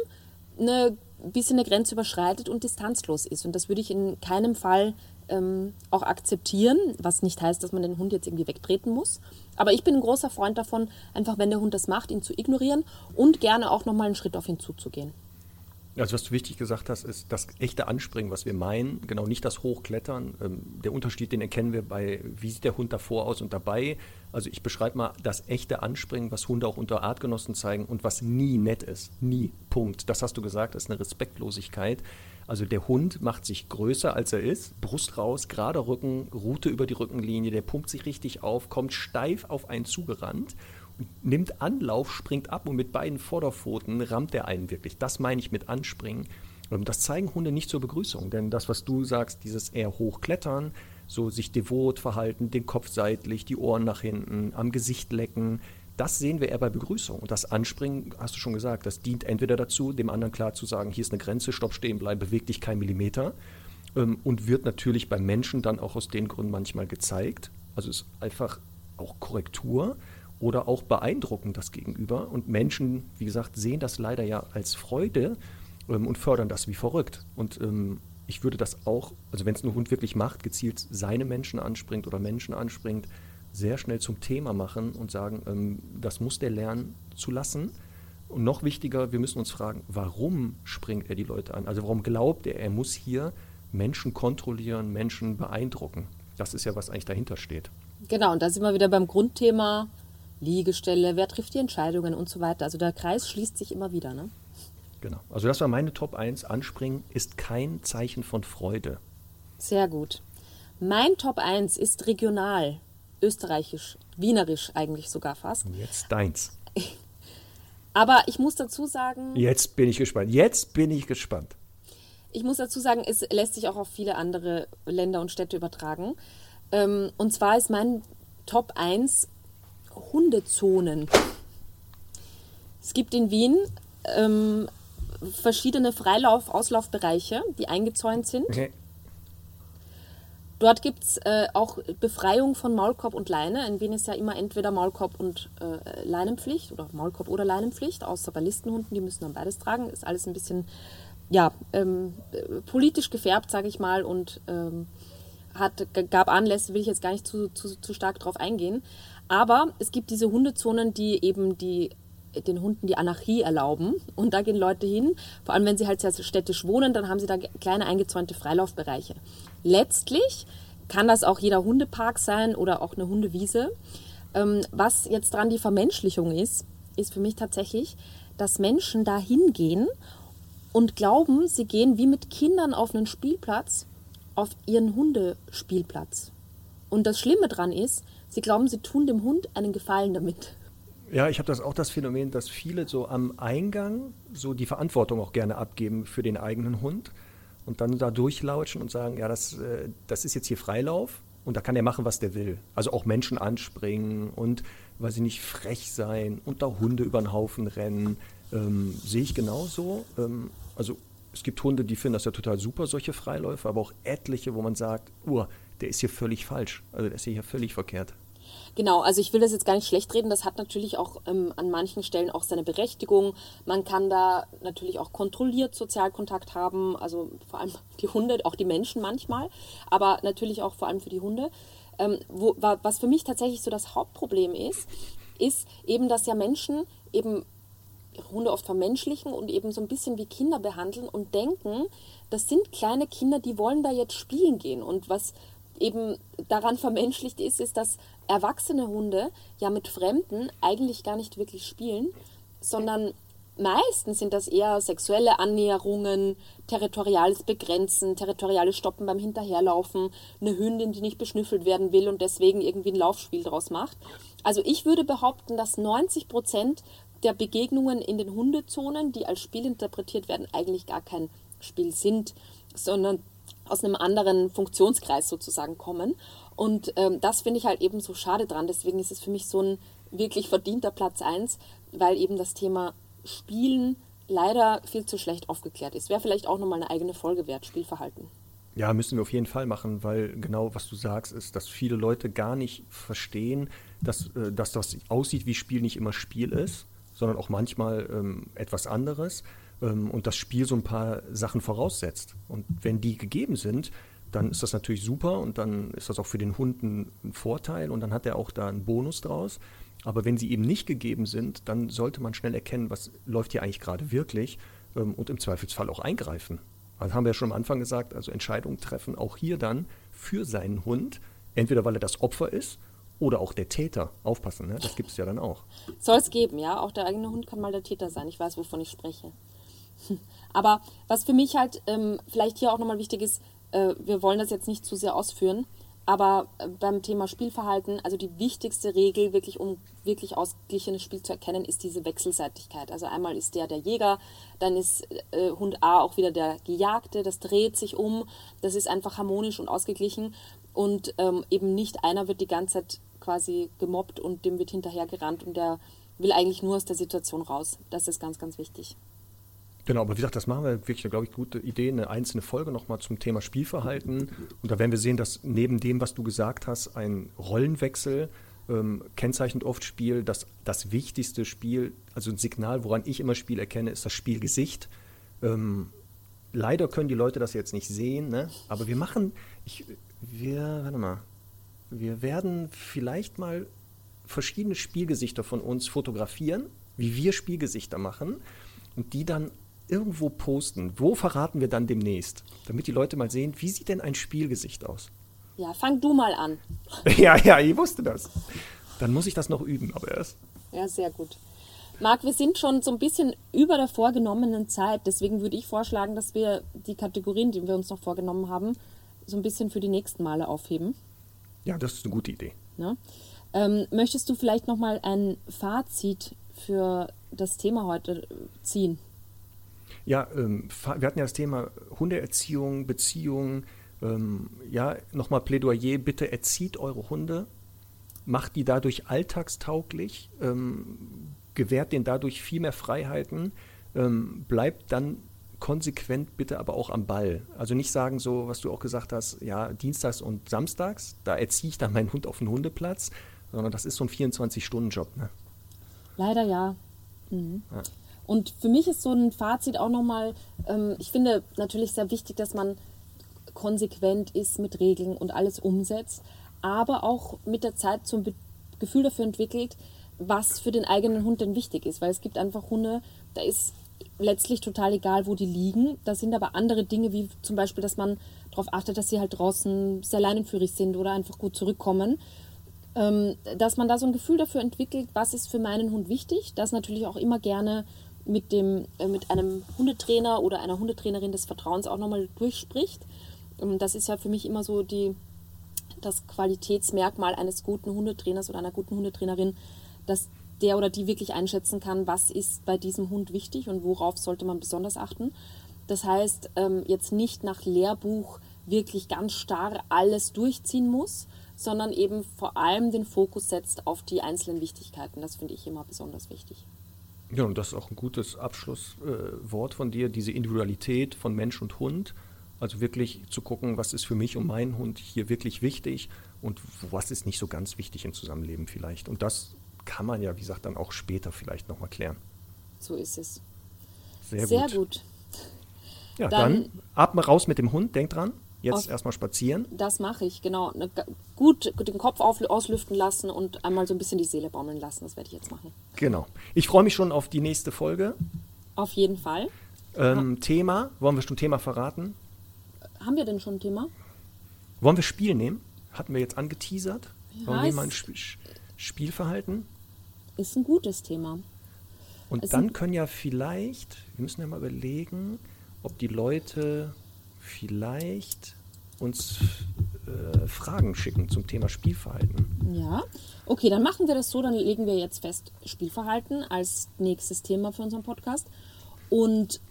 eine bisschen eine Grenze überschreitet und distanzlos ist. Und das würde ich in keinem Fall ähm, auch akzeptieren, was nicht heißt, dass man den Hund jetzt irgendwie wegtreten muss. Aber ich bin ein großer Freund davon, einfach wenn der Hund das macht, ihn zu ignorieren und gerne auch nochmal einen Schritt auf ihn zuzugehen. Also was du wichtig gesagt hast, ist das echte Anspringen, was wir meinen, genau nicht das Hochklettern. Ähm, der Unterschied, den erkennen wir bei, wie sieht der Hund davor aus und dabei. Also ich beschreibe mal das echte Anspringen, was Hunde auch unter Artgenossen zeigen und was nie nett ist. Nie. Punkt. Das hast du gesagt, das ist eine Respektlosigkeit. Also der Hund macht sich größer, als er ist, Brust raus, gerade Rücken, Rute über die Rückenlinie, der pumpt sich richtig auf, kommt steif auf einen zugerannt, nimmt Anlauf, springt ab und mit beiden Vorderpfoten rammt er einen wirklich. Das meine ich mit Anspringen. Und das zeigen Hunde nicht zur Begrüßung, denn das, was du sagst, dieses eher hochklettern, so sich devot verhalten, den Kopf seitlich, die Ohren nach hinten, am Gesicht lecken, das sehen wir eher bei Begrüßung. Und das Anspringen, hast du schon gesagt, das dient entweder dazu, dem anderen klar zu sagen, hier ist eine Grenze, stopp stehen, bleib, beweg dich kein Millimeter. Ähm, und wird natürlich beim Menschen dann auch aus den Gründen manchmal gezeigt. Also ist einfach auch Korrektur oder auch beeindruckend das Gegenüber. Und Menschen, wie gesagt, sehen das leider ja als Freude ähm, und fördern das wie verrückt. Und ähm, ich würde das auch, also wenn es ein Hund wirklich macht, gezielt seine Menschen anspringt oder Menschen anspringt, sehr schnell zum Thema machen und sagen, ähm, das muss der lernen zu lassen. Und noch wichtiger, wir müssen uns fragen, warum springt er die Leute an? Also warum glaubt er, er muss hier Menschen kontrollieren, Menschen beeindrucken? Das ist ja, was eigentlich dahinter steht. Genau, und da sind wir wieder beim Grundthema Liegestelle, wer trifft die Entscheidungen und so weiter. Also der Kreis schließt sich immer wieder. Ne? Genau, also das war meine Top 1. Anspringen ist kein Zeichen von Freude. Sehr gut. Mein Top 1 ist regional österreichisch, wienerisch eigentlich sogar fast. Jetzt deins. Aber ich muss dazu sagen. Jetzt bin ich gespannt. Jetzt bin ich gespannt. Ich muss dazu sagen, es lässt sich auch auf viele andere Länder und Städte übertragen. Ähm, und zwar ist mein Top 1 Hundezonen. Es gibt in Wien ähm, verschiedene Freilauf-Auslaufbereiche, die eingezäunt sind. Okay. Dort gibt es äh, auch Befreiung von Maulkorb und Leine. In Wien ist ja immer entweder Maulkorb und äh, Leinenpflicht oder Maulkorb oder Leinenpflicht, außer bei Listenhunden, die müssen dann beides tragen. Ist alles ein bisschen ja, ähm, politisch gefärbt, sage ich mal, und ähm, hat, gab Anlässe, will ich jetzt gar nicht zu, zu, zu stark drauf eingehen. Aber es gibt diese Hundezonen, die eben die den Hunden die Anarchie erlauben. Und da gehen Leute hin, vor allem wenn sie halt sehr städtisch wohnen, dann haben sie da kleine eingezäunte Freilaufbereiche. Letztlich kann das auch jeder Hundepark sein oder auch eine Hundewiese. Ähm, was jetzt dran die Vermenschlichung ist, ist für mich tatsächlich, dass Menschen da hingehen und glauben, sie gehen wie mit Kindern auf einen Spielplatz, auf ihren Hundespielplatz. Und das Schlimme dran ist, sie glauben, sie tun dem Hund einen Gefallen damit. Ja, ich habe das auch das Phänomen, dass viele so am Eingang so die Verantwortung auch gerne abgeben für den eigenen Hund und dann da durchlautschen und sagen, ja, das, äh, das ist jetzt hier Freilauf und da kann er machen, was der will. Also auch Menschen anspringen und, weiß ich nicht, frech sein und da Hunde über den Haufen rennen. Ähm, sehe ich genauso. Ähm, also es gibt Hunde, die finden das ja total super, solche Freiläufe, aber auch etliche, wo man sagt, uh, der ist hier völlig falsch. Also der ist hier völlig verkehrt. Genau, also ich will das jetzt gar nicht schlecht reden. Das hat natürlich auch ähm, an manchen Stellen auch seine Berechtigung. Man kann da natürlich auch kontrolliert Sozialkontakt haben, also vor allem die Hunde, auch die Menschen manchmal, aber natürlich auch vor allem für die Hunde. Ähm, wo, was für mich tatsächlich so das Hauptproblem ist, ist eben, dass ja Menschen eben Hunde oft vermenschlichen und eben so ein bisschen wie Kinder behandeln und denken, das sind kleine Kinder, die wollen da jetzt spielen gehen. Und was eben daran vermenschlicht ist, ist, dass erwachsene Hunde ja mit Fremden eigentlich gar nicht wirklich spielen, sondern meistens sind das eher sexuelle Annäherungen, territoriales Begrenzen, territoriales Stoppen beim Hinterherlaufen, eine Hündin, die nicht beschnüffelt werden will und deswegen irgendwie ein Laufspiel draus macht. Also ich würde behaupten, dass 90 Prozent der Begegnungen in den Hundezonen, die als Spiel interpretiert werden, eigentlich gar kein Spiel sind, sondern aus einem anderen Funktionskreis sozusagen kommen. Und ähm, das finde ich halt eben so schade dran. Deswegen ist es für mich so ein wirklich verdienter Platz 1, weil eben das Thema Spielen leider viel zu schlecht aufgeklärt ist. Wäre vielleicht auch nochmal eine eigene Folge wert, Spielverhalten. Ja, müssen wir auf jeden Fall machen, weil genau was du sagst, ist, dass viele Leute gar nicht verstehen, dass, äh, dass das aussieht wie Spiel nicht immer Spiel ist, sondern auch manchmal ähm, etwas anderes ähm, und das Spiel so ein paar Sachen voraussetzt. Und wenn die gegeben sind, dann ist das natürlich super und dann ist das auch für den Hund ein, Vorteil und dann hat er auch da einen Bonus draus. Aber wenn sie eben nicht gegeben sind, dann sollte man schnell erkennen, was läuft hier eigentlich gerade wirklich ähm, und im Zweifelsfall auch eingreifen. Also haben wir ja schon am Anfang gesagt, also Entscheidungen treffen, auch hier dann für seinen Hund, entweder weil er das Opfer ist oder auch der Täter. Aufpassen, ne? das gibt es ja dann auch. Soll es geben, ja. Auch der eigene Hund kann mal der Täter sein. Ich weiß, wovon ich spreche. Aber was für mich halt ähm, vielleicht hier auch nochmal wichtig ist, äh, wir wollen das jetzt nicht zu sehr ausführen, aber äh, beim Thema Spielverhalten, also die wichtigste Regel, wirklich um wirklich ausgeglichenes Spiel zu erkennen, ist diese Wechselseitigkeit. Also einmal ist der der Jäger, dann ist äh, Hund A auch wieder der Gejagte, das dreht sich um, das ist einfach harmonisch und ausgeglichen und ähm, eben nicht einer wird die ganze Zeit quasi gemobbt und dem wird hinterhergerannt und der will eigentlich nur aus der Situation raus. Das ist ganz, ganz wichtig. Genau, aber wie gesagt, das machen wir wirklich, glaube ich, gute Idee, eine einzelne Folge nochmal zum Thema Spielverhalten. Und da werden wir sehen, dass neben dem, was du gesagt hast, ein Rollenwechsel ähm, kennzeichnet oft Spiel. Dass das wichtigste Spiel, also ein Signal, woran ich immer Spiel erkenne, ist das Spielgesicht. Ähm, leider können die Leute das jetzt nicht sehen, ne? aber wir machen, ich, wir, warte mal, wir werden vielleicht mal verschiedene Spielgesichter von uns fotografieren, wie wir Spielgesichter machen und die dann irgendwo posten. Wo verraten wir dann demnächst? Damit die Leute mal sehen, wie sieht denn ein Spielgesicht aus? Ja, fang du mal an. ja, ja, ich wusste das. Dann muss ich das noch üben, aber erst. Ja, sehr gut. Marc, wir sind schon so ein bisschen über der vorgenommenen Zeit. Deswegen würde ich vorschlagen, dass wir die Kategorien, die wir uns noch vorgenommen haben, so ein bisschen für die nächsten Male aufheben. Ja, das ist eine gute Idee. Ja? Ähm, möchtest du vielleicht noch mal ein Fazit für das Thema heute ziehen? Ja, ähm, wir hatten ja das Thema Hundeerziehung, Beziehung. Ähm, ja, nochmal Plädoyer, bitte erzieht eure Hunde, macht die dadurch alltagstauglich, ähm, gewährt denen dadurch viel mehr Freiheiten, ähm, bleibt dann konsequent bitte aber auch am Ball. Also nicht sagen so, was du auch gesagt hast, ja, dienstags und samstags, da erziehe ich dann meinen Hund auf den Hundeplatz, sondern das ist so ein 24-Stunden-Job. Ne? Leider ja. Mhm. ja. Und für mich ist so ein Fazit auch nochmal, ähm, ich finde natürlich sehr wichtig, dass man konsequent ist mit Regeln und alles umsetzt, aber auch mit der Zeit so ein Gefühl dafür entwickelt, was für den eigenen Hund denn wichtig ist. Weil es gibt einfach Hunde, da ist letztlich total egal, wo die liegen. Da sind aber andere Dinge, wie zum Beispiel, dass man darauf achtet, dass sie halt draußen sehr leinenführig sind oder einfach gut zurückkommen. Ähm, dass man da so ein Gefühl dafür entwickelt, was ist für meinen Hund wichtig. Das natürlich auch immer gerne mit, dem, äh, mit einem Hundetrainer oder einer Hundetrainerin des Vertrauens auch nochmal durchspricht. Ähm, das ist ja für mich immer so die, das Qualitätsmerkmal eines guten Hundetrainers oder einer guten Hundetrainerin, dass der oder die wirklich einschätzen kann, was ist bei diesem Hund wichtig und worauf sollte man besonders achten. Das heißt, ähm, jetzt nicht nach Lehrbuch wirklich ganz starr alles durchziehen muss, sondern eben vor allem den Fokus setzt auf die einzelnen Wichtigkeiten. Das finde ich immer besonders wichtig. Ja, und das ist auch ein gutes Abschlusswort äh, von dir, diese Individualität von Mensch und Hund. Also wirklich zu gucken, was ist für mich und meinen Hund hier wirklich wichtig und was ist nicht so ganz wichtig im Zusammenleben vielleicht. Und das kann man ja, wie gesagt, dann auch später vielleicht nochmal klären. So ist es. Sehr, Sehr gut. gut. Ja, dann, dann ab raus mit dem Hund, denk dran. Jetzt erstmal spazieren. Das mache ich, genau. Ne, gut, den Kopf auf, auslüften lassen und einmal so ein bisschen die Seele baumeln lassen. Das werde ich jetzt machen. Genau. Ich freue mich schon auf die nächste Folge. Auf jeden Fall. Ähm, Thema, wollen wir schon Thema verraten? Haben wir denn schon ein Thema? Wollen wir Spiel nehmen? Hatten wir jetzt angeteasert? Ja, wollen wir mal ein Sp Spielverhalten? Ist ein gutes Thema. Und es dann können ja vielleicht, wir müssen ja mal überlegen, ob die Leute vielleicht uns äh, Fragen schicken zum Thema Spielverhalten. Ja, okay, dann machen wir das so, dann legen wir jetzt fest Spielverhalten als nächstes Thema für unseren Podcast. Und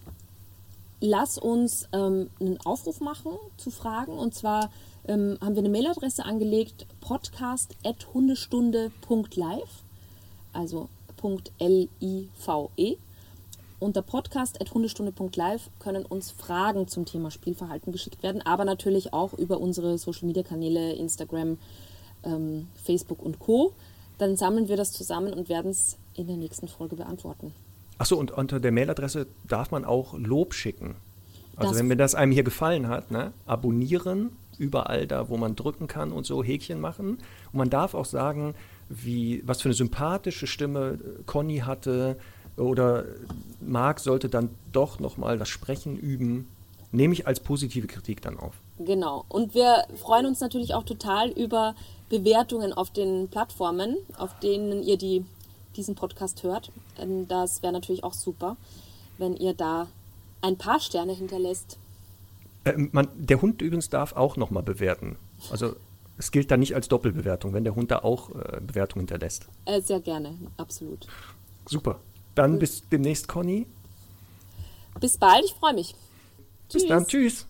lass uns ähm, einen Aufruf machen zu Fragen. Und zwar ähm, haben wir eine Mailadresse angelegt, podcast.hundestunde.live, also .l-i-v-e. Unter podcast.hundestunde.live können uns Fragen zum Thema Spielverhalten geschickt werden, aber natürlich auch über unsere Social-Media-Kanäle Instagram, ähm, Facebook und Co. Dann sammeln wir das zusammen und werden es in der nächsten Folge beantworten. Achso, und unter der Mailadresse darf man auch Lob schicken. Also das wenn mir das einem hier gefallen hat, ne, abonnieren, überall da, wo man drücken kann und so Häkchen machen. Und man darf auch sagen, wie, was für eine sympathische Stimme Conny hatte, oder Marc sollte dann doch nochmal das Sprechen üben, nehme ich als positive Kritik dann auf. Genau. Und wir freuen uns natürlich auch total über Bewertungen auf den Plattformen, auf denen ihr die, diesen Podcast hört. Ähm, das wäre natürlich auch super, wenn ihr da ein paar Sterne hinterlässt. Äh, man, der Hund übrigens darf auch nochmal bewerten. Also es gilt da nicht als Doppelbewertung, wenn der Hund da auch äh, Bewertung hinterlässt. Äh, sehr gerne, absolut. Super. Dann bis demnächst, Conny. Bis bald, ich freue mich. Bis Tschüss. dann, tschüss.